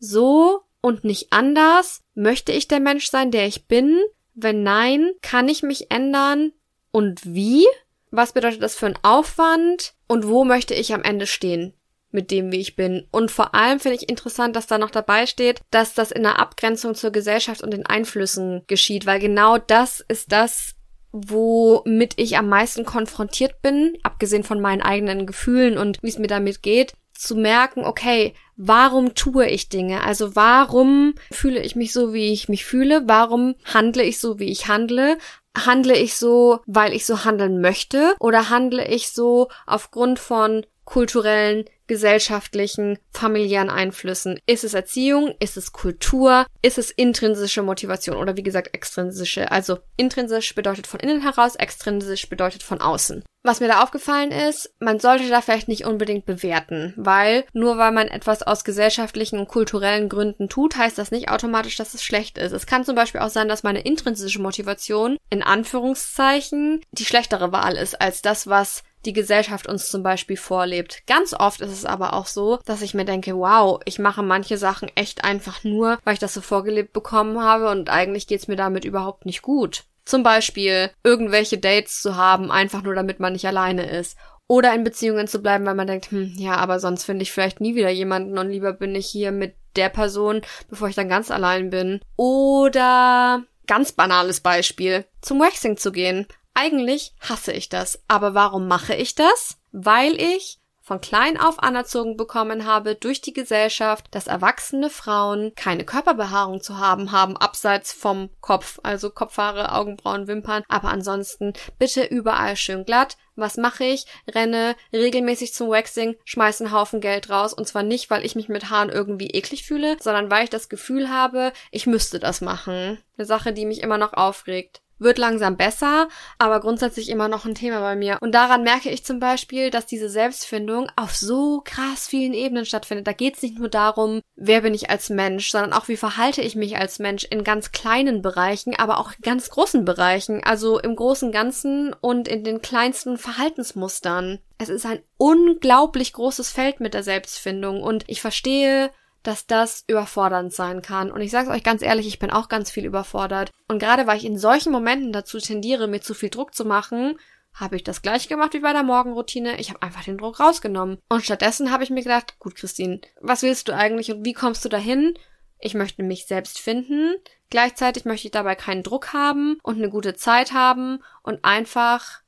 so und nicht anders? Möchte ich der Mensch sein, der ich bin? Wenn nein, kann ich mich ändern? Und wie? Was bedeutet das für einen Aufwand? Und wo möchte ich am Ende stehen? mit dem, wie ich bin. Und vor allem finde ich interessant, dass da noch dabei steht, dass das in der Abgrenzung zur Gesellschaft und den Einflüssen geschieht, weil genau das ist das, womit ich am meisten konfrontiert bin, abgesehen von meinen eigenen Gefühlen und wie es mir damit geht, zu merken, okay, warum tue ich Dinge? Also warum fühle ich mich so, wie ich mich fühle? Warum handle ich so, wie ich handle? Handle ich so, weil ich so handeln möchte? Oder handle ich so aufgrund von kulturellen, gesellschaftlichen, familiären Einflüssen. Ist es Erziehung? Ist es Kultur? Ist es intrinsische Motivation oder wie gesagt extrinsische? Also intrinsisch bedeutet von innen heraus, extrinsisch bedeutet von außen. Was mir da aufgefallen ist, man sollte da vielleicht nicht unbedingt bewerten, weil nur weil man etwas aus gesellschaftlichen und kulturellen Gründen tut, heißt das nicht automatisch, dass es schlecht ist. Es kann zum Beispiel auch sein, dass meine intrinsische Motivation in Anführungszeichen die schlechtere Wahl ist als das, was die Gesellschaft uns zum Beispiel vorlebt. Ganz oft ist es aber auch so, dass ich mir denke, wow, ich mache manche Sachen echt einfach nur, weil ich das so vorgelebt bekommen habe und eigentlich geht's mir damit überhaupt nicht gut. Zum Beispiel irgendwelche Dates zu haben, einfach nur damit man nicht alleine ist. Oder in Beziehungen zu bleiben, weil man denkt, hm, ja, aber sonst finde ich vielleicht nie wieder jemanden und lieber bin ich hier mit der Person, bevor ich dann ganz allein bin. Oder ganz banales Beispiel, zum Waxing zu gehen. Eigentlich hasse ich das. Aber warum mache ich das? Weil ich von klein auf anerzogen bekommen habe durch die Gesellschaft, dass erwachsene Frauen keine Körperbehaarung zu haben haben, abseits vom Kopf, also Kopfhaare, Augenbrauen, Wimpern, aber ansonsten bitte überall schön glatt, was mache ich? Renne regelmäßig zum Waxing, schmeiße einen Haufen Geld raus und zwar nicht, weil ich mich mit Haaren irgendwie eklig fühle, sondern weil ich das Gefühl habe, ich müsste das machen. Eine Sache, die mich immer noch aufregt wird langsam besser, aber grundsätzlich immer noch ein Thema bei mir. Und daran merke ich zum Beispiel, dass diese Selbstfindung auf so krass vielen Ebenen stattfindet. Da geht es nicht nur darum, wer bin ich als Mensch, sondern auch, wie verhalte ich mich als Mensch in ganz kleinen Bereichen, aber auch in ganz großen Bereichen, also im großen Ganzen und in den kleinsten Verhaltensmustern. Es ist ein unglaublich großes Feld mit der Selbstfindung und ich verstehe dass das überfordernd sein kann. Und ich sage es euch ganz ehrlich, ich bin auch ganz viel überfordert. Und gerade weil ich in solchen Momenten dazu tendiere, mir zu viel Druck zu machen, habe ich das gleich gemacht wie bei der Morgenroutine. Ich habe einfach den Druck rausgenommen. Und stattdessen habe ich mir gedacht, gut, Christine, was willst du eigentlich und wie kommst du dahin? Ich möchte mich selbst finden. Gleichzeitig möchte ich dabei keinen Druck haben und eine gute Zeit haben und einfach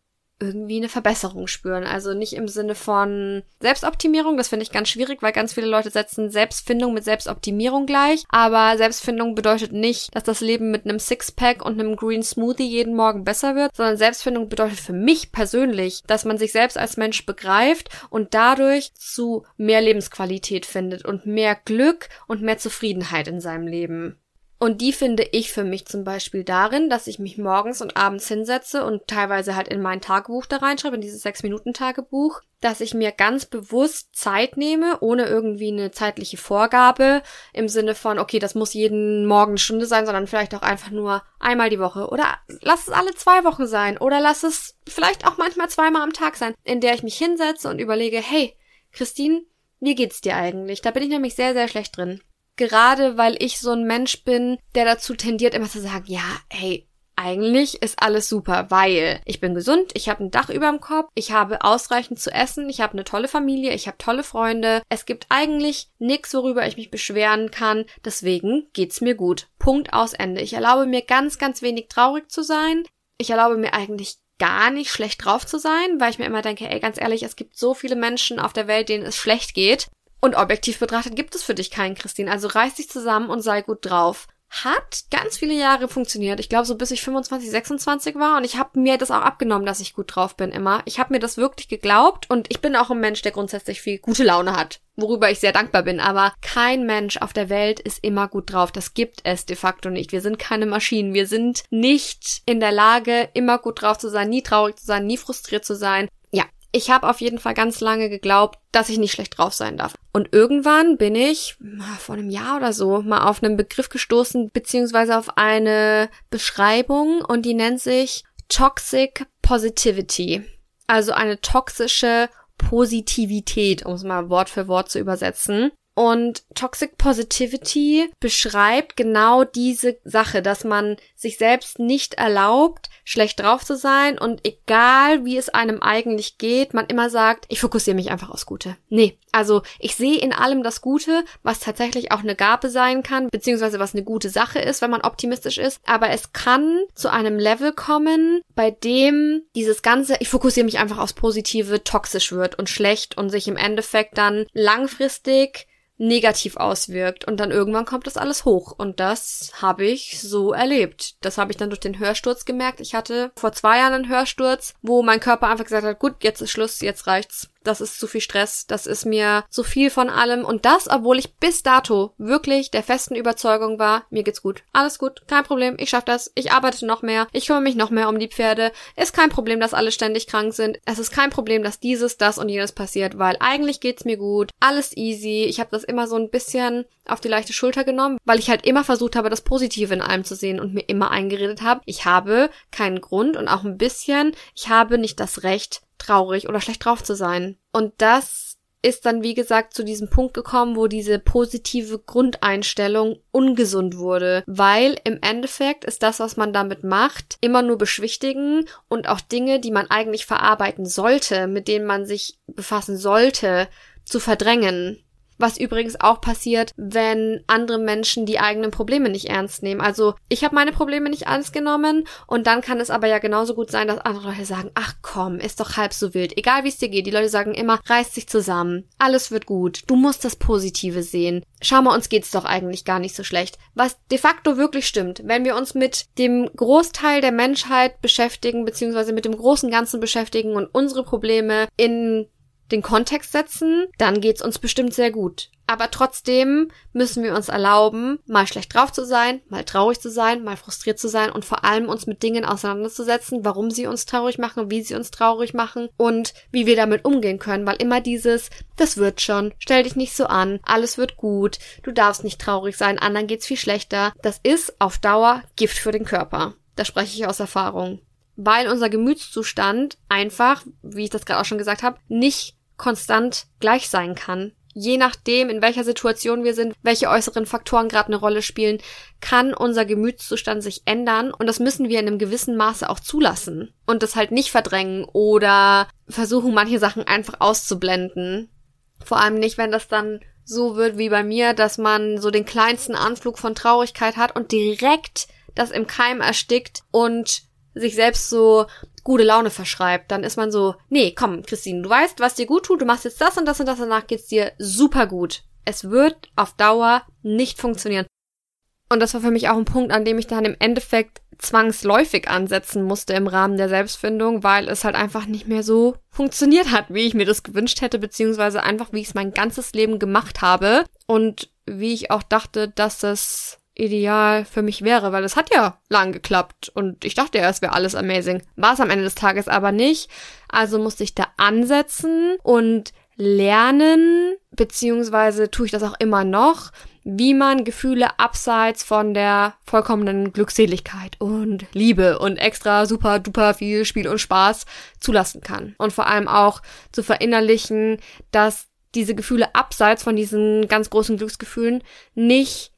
irgendwie eine Verbesserung spüren. Also nicht im Sinne von Selbstoptimierung, das finde ich ganz schwierig, weil ganz viele Leute setzen Selbstfindung mit Selbstoptimierung gleich. Aber Selbstfindung bedeutet nicht, dass das Leben mit einem Sixpack und einem Green Smoothie jeden Morgen besser wird, sondern Selbstfindung bedeutet für mich persönlich, dass man sich selbst als Mensch begreift und dadurch zu mehr Lebensqualität findet und mehr Glück und mehr Zufriedenheit in seinem Leben. Und die finde ich für mich zum Beispiel darin, dass ich mich morgens und abends hinsetze und teilweise halt in mein Tagebuch da reinschreibe, in dieses Sechs-Minuten-Tagebuch, dass ich mir ganz bewusst Zeit nehme, ohne irgendwie eine zeitliche Vorgabe im Sinne von, okay, das muss jeden Morgen eine Stunde sein, sondern vielleicht auch einfach nur einmal die Woche oder lass es alle zwei Wochen sein oder lass es vielleicht auch manchmal zweimal am Tag sein, in der ich mich hinsetze und überlege, hey, Christine, wie geht's dir eigentlich? Da bin ich nämlich sehr, sehr schlecht drin gerade weil ich so ein Mensch bin, der dazu tendiert, immer zu sagen, ja, hey, eigentlich ist alles super, weil ich bin gesund, ich habe ein Dach über dem Kopf, ich habe ausreichend zu essen, ich habe eine tolle Familie, ich habe tolle Freunde. Es gibt eigentlich nichts, worüber ich mich beschweren kann. Deswegen geht's mir gut. Punkt aus Ende. Ich erlaube mir ganz, ganz wenig traurig zu sein. Ich erlaube mir eigentlich gar nicht schlecht drauf zu sein, weil ich mir immer denke, ey, ganz ehrlich, es gibt so viele Menschen auf der Welt, denen es schlecht geht. Und objektiv betrachtet gibt es für dich keinen, Christine. Also reiß dich zusammen und sei gut drauf. Hat ganz viele Jahre funktioniert. Ich glaube, so bis ich 25, 26 war. Und ich habe mir das auch abgenommen, dass ich gut drauf bin immer. Ich habe mir das wirklich geglaubt. Und ich bin auch ein Mensch, der grundsätzlich viel gute Laune hat. Worüber ich sehr dankbar bin. Aber kein Mensch auf der Welt ist immer gut drauf. Das gibt es de facto nicht. Wir sind keine Maschinen. Wir sind nicht in der Lage, immer gut drauf zu sein, nie traurig zu sein, nie frustriert zu sein ich habe auf jeden Fall ganz lange geglaubt, dass ich nicht schlecht drauf sein darf. Und irgendwann bin ich vor einem Jahr oder so mal auf einen Begriff gestoßen, beziehungsweise auf eine Beschreibung und die nennt sich Toxic Positivity. Also eine toxische Positivität, um es mal Wort für Wort zu übersetzen. Und Toxic Positivity beschreibt genau diese Sache, dass man sich selbst nicht erlaubt, schlecht drauf zu sein und egal wie es einem eigentlich geht, man immer sagt, ich fokussiere mich einfach aufs Gute. Nee, also ich sehe in allem das Gute, was tatsächlich auch eine Gabe sein kann, beziehungsweise was eine gute Sache ist, wenn man optimistisch ist. Aber es kann zu einem Level kommen, bei dem dieses Ganze, ich fokussiere mich einfach aufs Positive, toxisch wird und schlecht und sich im Endeffekt dann langfristig negativ auswirkt und dann irgendwann kommt das alles hoch und das habe ich so erlebt. Das habe ich dann durch den Hörsturz gemerkt. Ich hatte vor zwei Jahren einen Hörsturz, wo mein Körper einfach gesagt hat, gut, jetzt ist Schluss, jetzt reicht's das ist zu viel Stress, das ist mir zu viel von allem. Und das, obwohl ich bis dato wirklich der festen Überzeugung war, mir geht's gut, alles gut, kein Problem, ich schaff das, ich arbeite noch mehr, ich kümmere mich noch mehr um die Pferde, ist kein Problem, dass alle ständig krank sind, es ist kein Problem, dass dieses, das und jenes passiert, weil eigentlich geht's mir gut, alles easy, ich habe das immer so ein bisschen auf die leichte Schulter genommen, weil ich halt immer versucht habe, das Positive in allem zu sehen und mir immer eingeredet habe, ich habe keinen Grund und auch ein bisschen, ich habe nicht das Recht, traurig oder schlecht drauf zu sein. Und das ist dann, wie gesagt, zu diesem Punkt gekommen, wo diese positive Grundeinstellung ungesund wurde, weil im Endeffekt ist das, was man damit macht, immer nur beschwichtigen und auch Dinge, die man eigentlich verarbeiten sollte, mit denen man sich befassen sollte, zu verdrängen. Was übrigens auch passiert, wenn andere Menschen die eigenen Probleme nicht ernst nehmen. Also ich habe meine Probleme nicht ernst genommen und dann kann es aber ja genauso gut sein, dass andere Leute sagen, ach komm, ist doch halb so wild. Egal wie es dir geht. Die Leute sagen immer, reiß dich zusammen. Alles wird gut. Du musst das Positive sehen. Schau mal, uns geht's doch eigentlich gar nicht so schlecht. Was de facto wirklich stimmt, wenn wir uns mit dem Großteil der Menschheit beschäftigen, beziehungsweise mit dem großen Ganzen beschäftigen und unsere Probleme in den Kontext setzen, dann geht's uns bestimmt sehr gut. Aber trotzdem müssen wir uns erlauben, mal schlecht drauf zu sein, mal traurig zu sein, mal frustriert zu sein und vor allem uns mit Dingen auseinanderzusetzen, warum sie uns traurig machen, wie sie uns traurig machen und wie wir damit umgehen können, weil immer dieses, das wird schon, stell dich nicht so an, alles wird gut, du darfst nicht traurig sein, anderen geht's viel schlechter, das ist auf Dauer Gift für den Körper. Da spreche ich aus Erfahrung. Weil unser Gemütszustand einfach, wie ich das gerade auch schon gesagt habe, nicht konstant gleich sein kann. Je nachdem, in welcher Situation wir sind, welche äußeren Faktoren gerade eine Rolle spielen, kann unser Gemütszustand sich ändern und das müssen wir in einem gewissen Maße auch zulassen und das halt nicht verdrängen oder versuchen, manche Sachen einfach auszublenden. Vor allem nicht, wenn das dann so wird wie bei mir, dass man so den kleinsten Anflug von Traurigkeit hat und direkt das im Keim erstickt und sich selbst so gute Laune verschreibt, dann ist man so, nee, komm, Christine, du weißt, was dir gut tut, du machst jetzt das und das und das, danach geht's dir super gut. Es wird auf Dauer nicht funktionieren. Und das war für mich auch ein Punkt, an dem ich dann im Endeffekt zwangsläufig ansetzen musste im Rahmen der Selbstfindung, weil es halt einfach nicht mehr so funktioniert hat, wie ich mir das gewünscht hätte, beziehungsweise einfach, wie ich es mein ganzes Leben gemacht habe und wie ich auch dachte, dass es ideal für mich wäre, weil es hat ja lang geklappt und ich dachte ja, es wäre alles amazing. War es am Ende des Tages aber nicht. Also musste ich da ansetzen und lernen, beziehungsweise tue ich das auch immer noch, wie man Gefühle abseits von der vollkommenen Glückseligkeit und Liebe und extra super duper viel Spiel und Spaß zulassen kann. Und vor allem auch zu verinnerlichen, dass diese Gefühle abseits von diesen ganz großen Glücksgefühlen nicht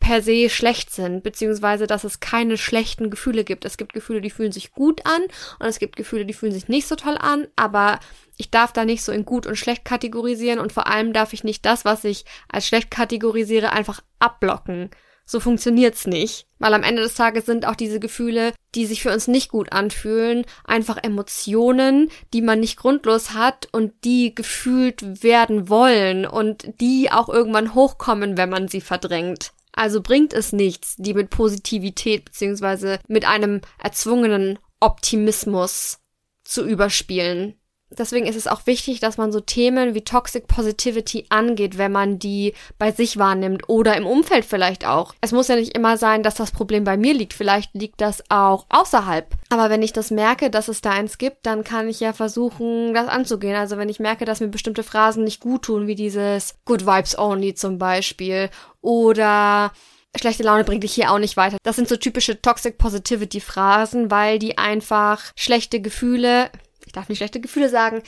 per se schlecht sind, beziehungsweise dass es keine schlechten Gefühle gibt. Es gibt Gefühle, die fühlen sich gut an und es gibt Gefühle, die fühlen sich nicht so toll an, aber ich darf da nicht so in gut und schlecht kategorisieren und vor allem darf ich nicht das, was ich als schlecht kategorisiere, einfach abblocken. So funktioniert's nicht, weil am Ende des Tages sind auch diese Gefühle, die sich für uns nicht gut anfühlen, einfach Emotionen, die man nicht grundlos hat und die gefühlt werden wollen und die auch irgendwann hochkommen, wenn man sie verdrängt. Also bringt es nichts, die mit Positivität beziehungsweise mit einem erzwungenen Optimismus zu überspielen. Deswegen ist es auch wichtig, dass man so Themen wie Toxic Positivity angeht, wenn man die bei sich wahrnimmt oder im Umfeld vielleicht auch. Es muss ja nicht immer sein, dass das Problem bei mir liegt. Vielleicht liegt das auch außerhalb. Aber wenn ich das merke, dass es da eins gibt, dann kann ich ja versuchen, das anzugehen. Also wenn ich merke, dass mir bestimmte Phrasen nicht gut tun, wie dieses Good Vibes Only zum Beispiel oder schlechte Laune bringt dich hier auch nicht weiter. Das sind so typische Toxic Positivity Phrasen, weil die einfach schlechte Gefühle, ich darf nicht schlechte Gefühle sagen,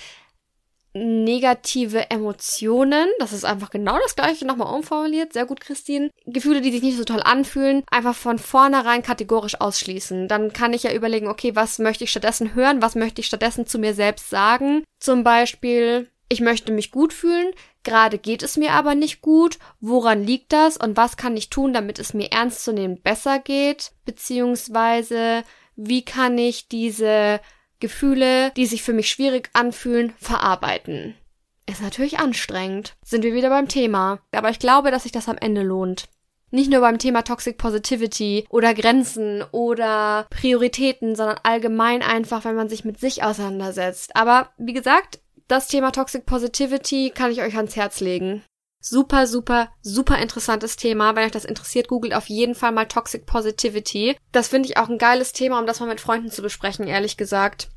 negative Emotionen, das ist einfach genau das gleiche nochmal umformuliert, sehr gut Christine, Gefühle, die sich nicht so toll anfühlen, einfach von vornherein kategorisch ausschließen. Dann kann ich ja überlegen, okay, was möchte ich stattdessen hören, was möchte ich stattdessen zu mir selbst sagen. Zum Beispiel, ich möchte mich gut fühlen, gerade geht es mir aber nicht gut, woran liegt das? Und was kann ich tun, damit es mir ernstzunehmend besser geht, beziehungsweise wie kann ich diese Gefühle, die sich für mich schwierig anfühlen, verarbeiten. Ist natürlich anstrengend. Sind wir wieder beim Thema. Aber ich glaube, dass sich das am Ende lohnt. Nicht nur beim Thema Toxic Positivity oder Grenzen oder Prioritäten, sondern allgemein einfach, wenn man sich mit sich auseinandersetzt. Aber wie gesagt, das Thema Toxic Positivity kann ich euch ans Herz legen. Super, super, super interessantes Thema. Wenn euch das interessiert, googelt auf jeden Fall mal Toxic Positivity. Das finde ich auch ein geiles Thema, um das mal mit Freunden zu besprechen, ehrlich gesagt.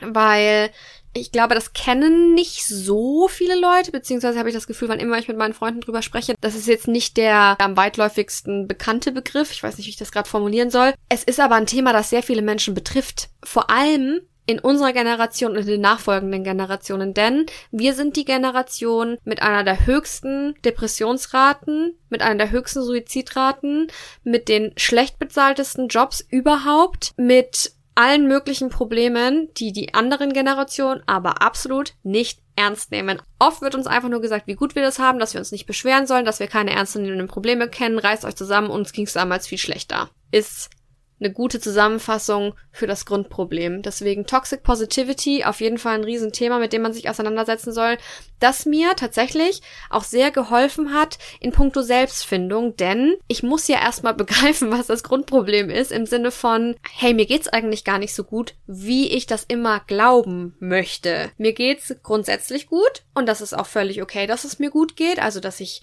Weil ich glaube, das kennen nicht so viele Leute, beziehungsweise habe ich das Gefühl, wann immer ich mit meinen Freunden drüber spreche, das ist jetzt nicht der am weitläufigsten bekannte Begriff. Ich weiß nicht, wie ich das gerade formulieren soll. Es ist aber ein Thema, das sehr viele Menschen betrifft. Vor allem, in unserer Generation und in den nachfolgenden Generationen, denn wir sind die Generation mit einer der höchsten Depressionsraten, mit einer der höchsten Suizidraten, mit den schlecht bezahltesten Jobs überhaupt, mit allen möglichen Problemen, die die anderen Generationen aber absolut nicht ernst nehmen. Oft wird uns einfach nur gesagt, wie gut wir das haben, dass wir uns nicht beschweren sollen, dass wir keine ernstzunehmenden Probleme kennen, reißt euch zusammen, uns ging es damals viel schlechter. Ist eine gute Zusammenfassung für das Grundproblem. Deswegen Toxic Positivity auf jeden Fall ein Riesenthema, mit dem man sich auseinandersetzen soll, das mir tatsächlich auch sehr geholfen hat in puncto Selbstfindung, denn ich muss ja erstmal [laughs] begreifen, was das Grundproblem ist, im Sinne von, hey, mir geht's eigentlich gar nicht so gut, wie ich das immer glauben möchte. Mir geht's grundsätzlich gut und das ist auch völlig okay, dass es mir gut geht, also dass ich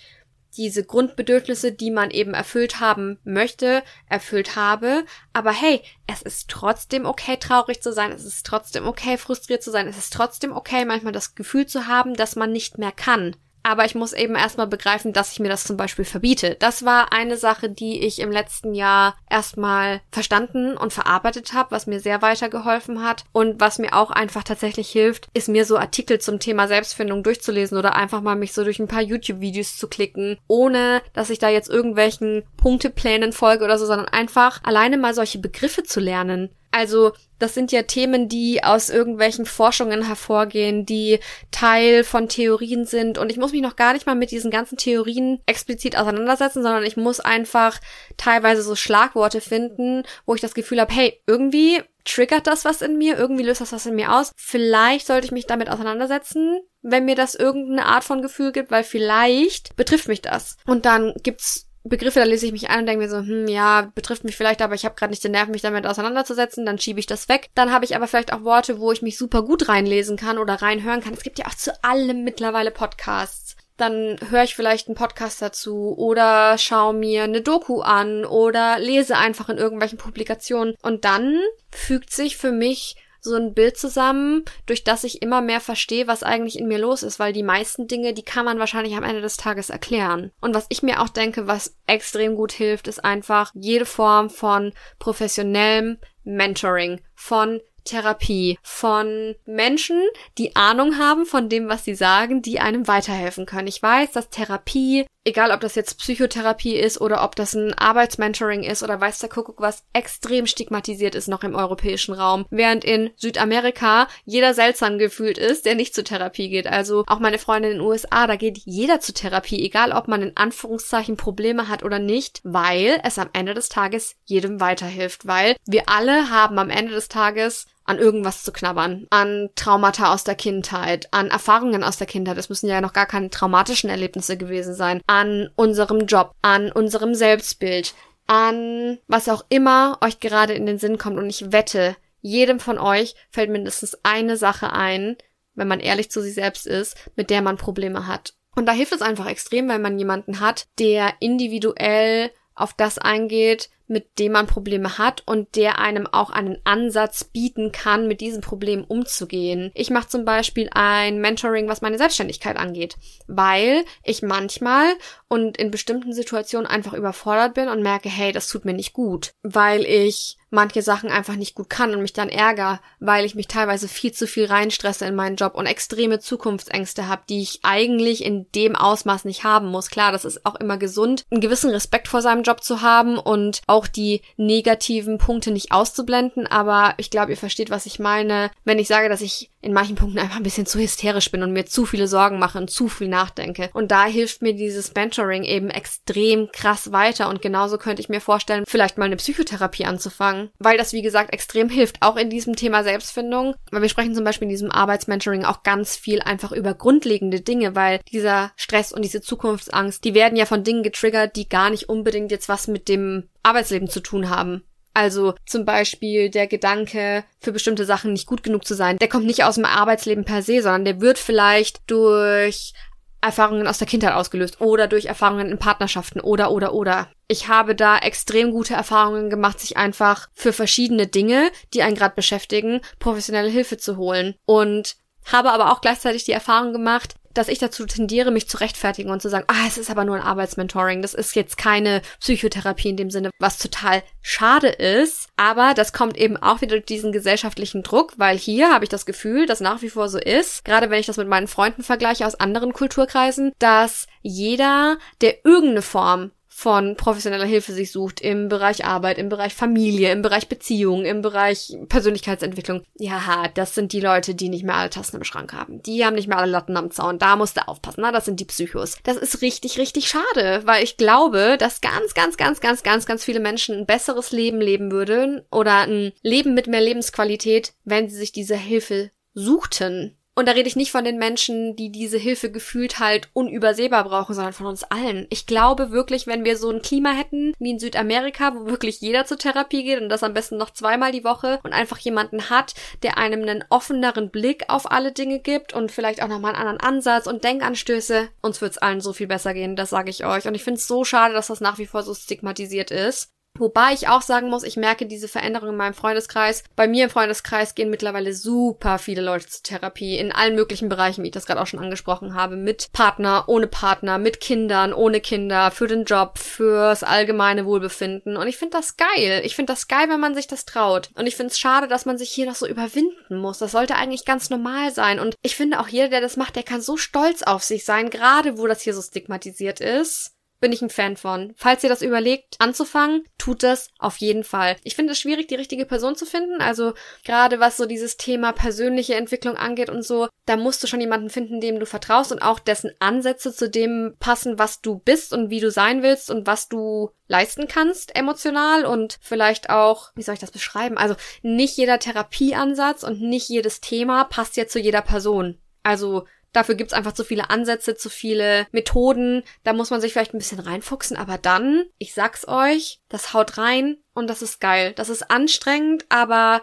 diese Grundbedürfnisse, die man eben erfüllt haben möchte, erfüllt habe. Aber hey, es ist trotzdem okay, traurig zu sein. Es ist trotzdem okay, frustriert zu sein. Es ist trotzdem okay, manchmal das Gefühl zu haben, dass man nicht mehr kann. Aber ich muss eben erstmal begreifen, dass ich mir das zum Beispiel verbiete. Das war eine Sache, die ich im letzten Jahr erstmal verstanden und verarbeitet habe, was mir sehr weitergeholfen hat. Und was mir auch einfach tatsächlich hilft, ist mir so Artikel zum Thema Selbstfindung durchzulesen oder einfach mal mich so durch ein paar YouTube-Videos zu klicken, ohne dass ich da jetzt irgendwelchen Punkteplänen folge oder so, sondern einfach alleine mal solche Begriffe zu lernen. Also das sind ja Themen, die aus irgendwelchen Forschungen hervorgehen, die Teil von Theorien sind. Und ich muss mich noch gar nicht mal mit diesen ganzen Theorien explizit auseinandersetzen, sondern ich muss einfach teilweise so Schlagworte finden, wo ich das Gefühl habe, hey, irgendwie triggert das was in mir, irgendwie löst das was in mir aus. Vielleicht sollte ich mich damit auseinandersetzen, wenn mir das irgendeine Art von Gefühl gibt, weil vielleicht betrifft mich das. Und dann gibt's Begriffe, da lese ich mich ein und denke mir so, hm, ja, betrifft mich vielleicht, aber ich habe gerade nicht den Nerv, mich damit auseinanderzusetzen, dann schiebe ich das weg. Dann habe ich aber vielleicht auch Worte, wo ich mich super gut reinlesen kann oder reinhören kann. Es gibt ja auch zu allem mittlerweile Podcasts. Dann höre ich vielleicht einen Podcast dazu oder schaue mir eine Doku an oder lese einfach in irgendwelchen Publikationen. Und dann fügt sich für mich so ein Bild zusammen, durch das ich immer mehr verstehe, was eigentlich in mir los ist, weil die meisten Dinge, die kann man wahrscheinlich am Ende des Tages erklären. Und was ich mir auch denke, was extrem gut hilft, ist einfach jede Form von professionellem Mentoring, von Therapie von Menschen, die Ahnung haben von dem, was sie sagen, die einem weiterhelfen können. Ich weiß, dass Therapie, egal ob das jetzt Psychotherapie ist oder ob das ein Arbeitsmentoring ist oder weiß der Kuckuck was, extrem stigmatisiert ist noch im europäischen Raum, während in Südamerika jeder seltsam gefühlt ist, der nicht zur Therapie geht. Also auch meine Freundin in den USA, da geht jeder zur Therapie, egal ob man in Anführungszeichen Probleme hat oder nicht, weil es am Ende des Tages jedem weiterhilft, weil wir alle haben am Ende des Tages an irgendwas zu knabbern, an Traumata aus der Kindheit, an Erfahrungen aus der Kindheit, es müssen ja noch gar keine traumatischen Erlebnisse gewesen sein, an unserem Job, an unserem Selbstbild, an was auch immer euch gerade in den Sinn kommt. Und ich wette, jedem von euch fällt mindestens eine Sache ein, wenn man ehrlich zu sich selbst ist, mit der man Probleme hat. Und da hilft es einfach extrem, wenn man jemanden hat, der individuell auf das eingeht, mit dem man Probleme hat und der einem auch einen Ansatz bieten kann, mit diesem Problem umzugehen. Ich mache zum Beispiel ein Mentoring, was meine Selbstständigkeit angeht, weil ich manchmal und in bestimmten Situationen einfach überfordert bin und merke, hey, das tut mir nicht gut, weil ich manche Sachen einfach nicht gut kann und mich dann ärger, weil ich mich teilweise viel zu viel reinstresse in meinen Job und extreme Zukunftsängste habe, die ich eigentlich in dem Ausmaß nicht haben muss. Klar, das ist auch immer gesund, einen gewissen Respekt vor seinem Job zu haben und auch die negativen Punkte nicht auszublenden, aber ich glaube, ihr versteht, was ich meine, wenn ich sage, dass ich in manchen Punkten einfach ein bisschen zu hysterisch bin und mir zu viele Sorgen mache und zu viel nachdenke. Und da hilft mir dieses Mentoring eben extrem krass weiter und genauso könnte ich mir vorstellen, vielleicht mal eine Psychotherapie anzufangen sagen, weil das, wie gesagt, extrem [laughs] hilft, auch in diesem Thema Selbstfindung. Weil wir sprechen zum Beispiel in diesem Arbeitsmentoring auch ganz viel einfach über grundlegende Dinge, weil dieser Stress und diese Zukunftsangst, die werden ja von Dingen getriggert, die gar nicht unbedingt jetzt was mit dem Arbeitsleben zu tun haben. Also zum Beispiel der Gedanke, für bestimmte Sachen nicht gut genug zu sein, der kommt nicht aus dem Arbeitsleben per se, sondern der wird vielleicht durch Erfahrungen aus der Kindheit ausgelöst oder durch Erfahrungen in Partnerschaften oder oder oder. Ich habe da extrem gute Erfahrungen gemacht, sich einfach für verschiedene Dinge, die einen gerade beschäftigen, professionelle Hilfe zu holen. Und habe aber auch gleichzeitig die Erfahrung gemacht, dass ich dazu tendiere, mich zu rechtfertigen und zu sagen, ah, es ist aber nur ein Arbeitsmentoring, das ist jetzt keine Psychotherapie in dem Sinne, was total schade ist. Aber das kommt eben auch wieder durch diesen gesellschaftlichen Druck, weil hier habe ich das Gefühl, dass nach wie vor so ist, gerade wenn ich das mit meinen Freunden vergleiche aus anderen Kulturkreisen, dass jeder, der irgendeine Form von professioneller Hilfe sich sucht im Bereich Arbeit, im Bereich Familie, im Bereich Beziehung, im Bereich Persönlichkeitsentwicklung. Ja, das sind die Leute, die nicht mehr alle Tassen im Schrank haben. Die haben nicht mehr alle Latten am Zaun. Da musst du aufpassen. Na, das sind die Psychos. Das ist richtig, richtig schade, weil ich glaube, dass ganz, ganz, ganz, ganz, ganz, ganz viele Menschen ein besseres Leben leben würden oder ein Leben mit mehr Lebensqualität, wenn sie sich diese Hilfe suchten. Und da rede ich nicht von den Menschen, die diese Hilfe gefühlt halt unübersehbar brauchen, sondern von uns allen. Ich glaube wirklich, wenn wir so ein Klima hätten wie in Südamerika, wo wirklich jeder zur Therapie geht und das am besten noch zweimal die Woche und einfach jemanden hat, der einem einen offeneren Blick auf alle Dinge gibt und vielleicht auch nochmal einen anderen Ansatz und Denkanstöße, uns wird's allen so viel besser gehen, das sage ich euch. Und ich finde es so schade, dass das nach wie vor so stigmatisiert ist. Wobei ich auch sagen muss, ich merke diese Veränderung in meinem Freundeskreis. Bei mir im Freundeskreis gehen mittlerweile super viele Leute zur Therapie in allen möglichen Bereichen, wie ich das gerade auch schon angesprochen habe. Mit Partner, ohne Partner, mit Kindern, ohne Kinder, für den Job, fürs allgemeine Wohlbefinden. Und ich finde das geil. Ich finde das geil, wenn man sich das traut. Und ich finde es schade, dass man sich hier noch so überwinden muss. Das sollte eigentlich ganz normal sein. Und ich finde auch jeder, der das macht, der kann so stolz auf sich sein, gerade wo das hier so stigmatisiert ist bin ich ein Fan von. Falls ihr das überlegt, anzufangen, tut das auf jeden Fall. Ich finde es schwierig, die richtige Person zu finden. Also gerade was so dieses Thema persönliche Entwicklung angeht und so, da musst du schon jemanden finden, dem du vertraust und auch dessen Ansätze zu dem passen, was du bist und wie du sein willst und was du leisten kannst emotional und vielleicht auch, wie soll ich das beschreiben? Also nicht jeder Therapieansatz und nicht jedes Thema passt ja zu jeder Person. Also Dafür gibt's einfach zu viele Ansätze, zu viele Methoden. Da muss man sich vielleicht ein bisschen reinfuchsen, aber dann, ich sag's euch, das haut rein und das ist geil. Das ist anstrengend, aber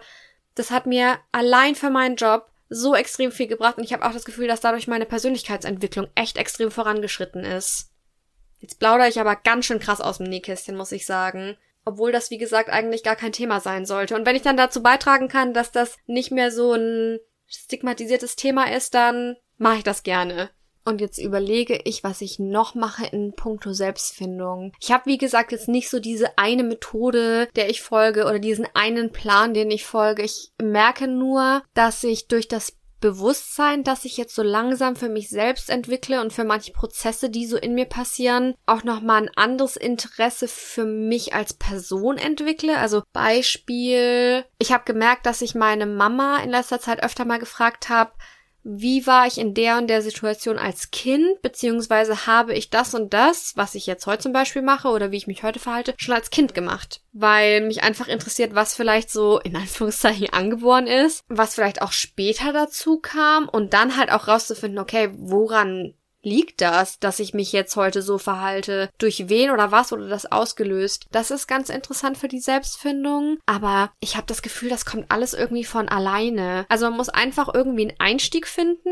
das hat mir allein für meinen Job so extrem viel gebracht und ich habe auch das Gefühl, dass dadurch meine Persönlichkeitsentwicklung echt extrem vorangeschritten ist. Jetzt plaudere ich aber ganz schön krass aus dem Nähkästchen, muss ich sagen. Obwohl das, wie gesagt, eigentlich gar kein Thema sein sollte. Und wenn ich dann dazu beitragen kann, dass das nicht mehr so ein stigmatisiertes Thema ist, dann mache ich das gerne. Und jetzt überlege ich, was ich noch mache in puncto Selbstfindung. Ich habe, wie gesagt, jetzt nicht so diese eine Methode, der ich folge oder diesen einen Plan, den ich folge. Ich merke nur, dass ich durch das Bewusstsein, dass ich jetzt so langsam für mich selbst entwickle und für manche Prozesse, die so in mir passieren, auch nochmal ein anderes Interesse für mich als Person entwickle. Also Beispiel, ich habe gemerkt, dass ich meine Mama in letzter Zeit öfter mal gefragt habe, wie war ich in der und der Situation als Kind, beziehungsweise habe ich das und das, was ich jetzt heute zum Beispiel mache oder wie ich mich heute verhalte, schon als Kind gemacht. Weil mich einfach interessiert, was vielleicht so in Anführungszeichen angeboren ist, was vielleicht auch später dazu kam und dann halt auch rauszufinden, okay, woran liegt das, dass ich mich jetzt heute so verhalte? Durch wen oder was wurde das ausgelöst? Das ist ganz interessant für die Selbstfindung, aber ich habe das Gefühl, das kommt alles irgendwie von alleine. Also man muss einfach irgendwie einen Einstieg finden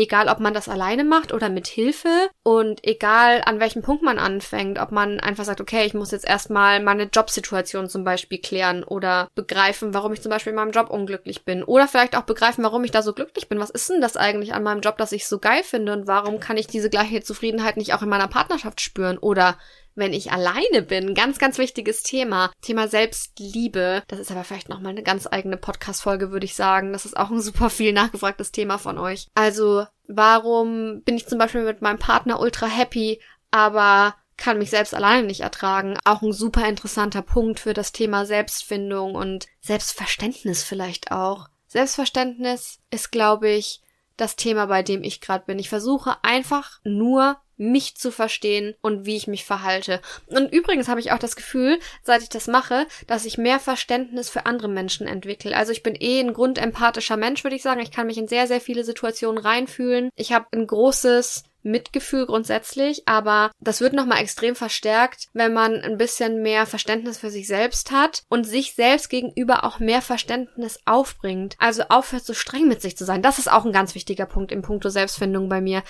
Egal, ob man das alleine macht oder mit Hilfe und egal, an welchem Punkt man anfängt, ob man einfach sagt, okay, ich muss jetzt erstmal meine Jobsituation zum Beispiel klären oder begreifen, warum ich zum Beispiel in meinem Job unglücklich bin oder vielleicht auch begreifen, warum ich da so glücklich bin. Was ist denn das eigentlich an meinem Job, dass ich so geil finde und warum kann ich diese gleiche Zufriedenheit nicht auch in meiner Partnerschaft spüren oder wenn ich alleine bin. Ganz, ganz wichtiges Thema. Thema Selbstliebe. Das ist aber vielleicht nochmal eine ganz eigene Podcast-Folge, würde ich sagen. Das ist auch ein super viel nachgefragtes Thema von euch. Also, warum bin ich zum Beispiel mit meinem Partner ultra happy, aber kann mich selbst alleine nicht ertragen. Auch ein super interessanter Punkt für das Thema Selbstfindung und Selbstverständnis vielleicht auch. Selbstverständnis ist, glaube ich, das Thema, bei dem ich gerade bin. Ich versuche einfach nur mich zu verstehen und wie ich mich verhalte. Und übrigens habe ich auch das Gefühl, seit ich das mache, dass ich mehr Verständnis für andere Menschen entwickle. Also ich bin eh ein grundempathischer Mensch, würde ich sagen. Ich kann mich in sehr, sehr viele Situationen reinfühlen. Ich habe ein großes Mitgefühl grundsätzlich, aber das wird nochmal extrem verstärkt, wenn man ein bisschen mehr Verständnis für sich selbst hat und sich selbst gegenüber auch mehr Verständnis aufbringt. Also aufhört so streng mit sich zu sein. Das ist auch ein ganz wichtiger Punkt im Punkto Selbstfindung bei mir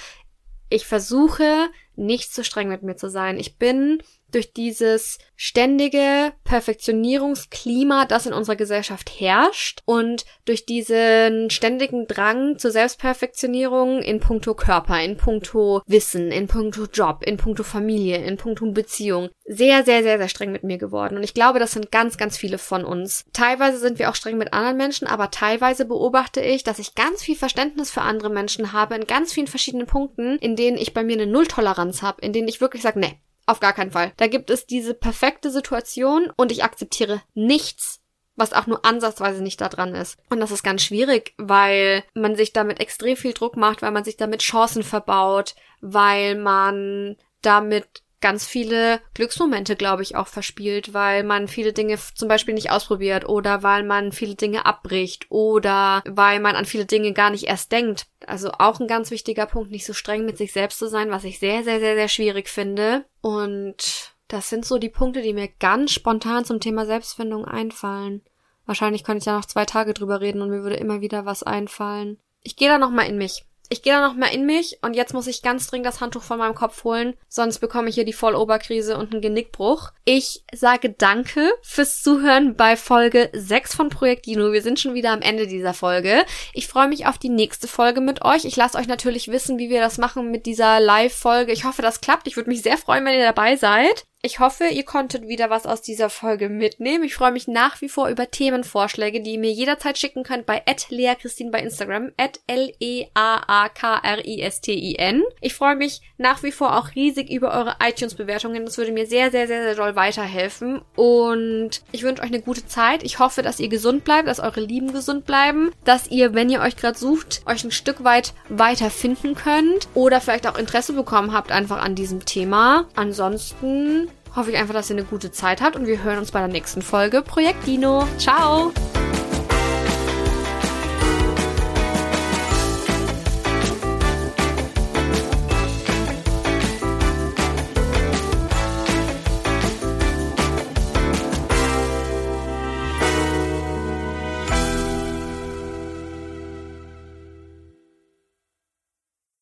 ich versuche nicht zu streng mit mir zu sein. Ich bin durch dieses ständige Perfektionierungsklima, das in unserer Gesellschaft herrscht und durch diesen ständigen Drang zur Selbstperfektionierung in puncto Körper, in puncto Wissen, in puncto Job, in puncto Familie, in puncto Beziehung sehr, sehr, sehr, sehr streng mit mir geworden. Und ich glaube, das sind ganz, ganz viele von uns. Teilweise sind wir auch streng mit anderen Menschen, aber teilweise beobachte ich, dass ich ganz viel Verständnis für andere Menschen habe in ganz vielen verschiedenen Punkten, in denen ich bei mir eine Nulltoleranz habe, in denen ich wirklich sage, nee, Auf gar keinen Fall. Da gibt es diese perfekte Situation und ich akzeptiere nichts, was auch nur ansatzweise nicht da dran ist. Und das ist ganz schwierig, weil man sich damit extrem viel Druck macht, weil man sich damit Chancen verbaut, weil man damit ganz viele Glücksmomente, glaube ich, auch verspielt, weil man viele Dinge zum Beispiel nicht ausprobiert oder weil man viele Dinge abbricht oder weil man an viele Dinge gar nicht erst denkt. Also auch ein ganz wichtiger Punkt, nicht so streng mit sich selbst zu sein, was ich sehr, sehr, sehr, sehr schwierig finde. Und das sind so die Punkte, die mir ganz spontan zum Thema Selbstfindung einfallen. Wahrscheinlich könnte ich ja noch zwei Tage drüber reden und mir würde immer wieder was einfallen. Ich gehe da nochmal in mich. Ich gehe da noch mal in mich und jetzt muss ich ganz dringend das Handtuch von meinem Kopf holen, sonst bekomme ich hier die Volloberkrise und einen Genickbruch. Ich sage danke fürs Zuhören bei Folge 6 von Projekt Dino. Wir sind schon wieder am Ende dieser Folge. Ich freue mich auf die nächste Folge mit euch. Ich lasse euch natürlich wissen, wie wir das machen mit dieser Live-Folge. Ich hoffe, das klappt. Ich würde mich sehr freuen, wenn ihr dabei seid. Ich hoffe, ihr konntet wieder was aus dieser Folge mitnehmen. Ich freue mich nach wie vor über Themenvorschläge, die ihr mir jederzeit schicken könnt bei @leakristin bei Instagram @l-e-a-a-k-r-i-s-t-i-n. Ich freue mich nach wie vor auch riesig über eure iTunes-Bewertungen. Das würde mir sehr, sehr, sehr, sehr doll weiterhelfen. Und ich wünsche euch eine gute Zeit. Ich hoffe, dass ihr gesund bleibt, dass eure Lieben gesund bleiben, dass ihr, wenn ihr euch gerade sucht, euch ein Stück weit weiter finden könnt oder vielleicht auch Interesse bekommen habt einfach an diesem Thema. Ansonsten hoffe ich einfach, dass ihr eine gute Zeit habt und wir hören uns bei der nächsten Folge Projekt Dino. Ciao!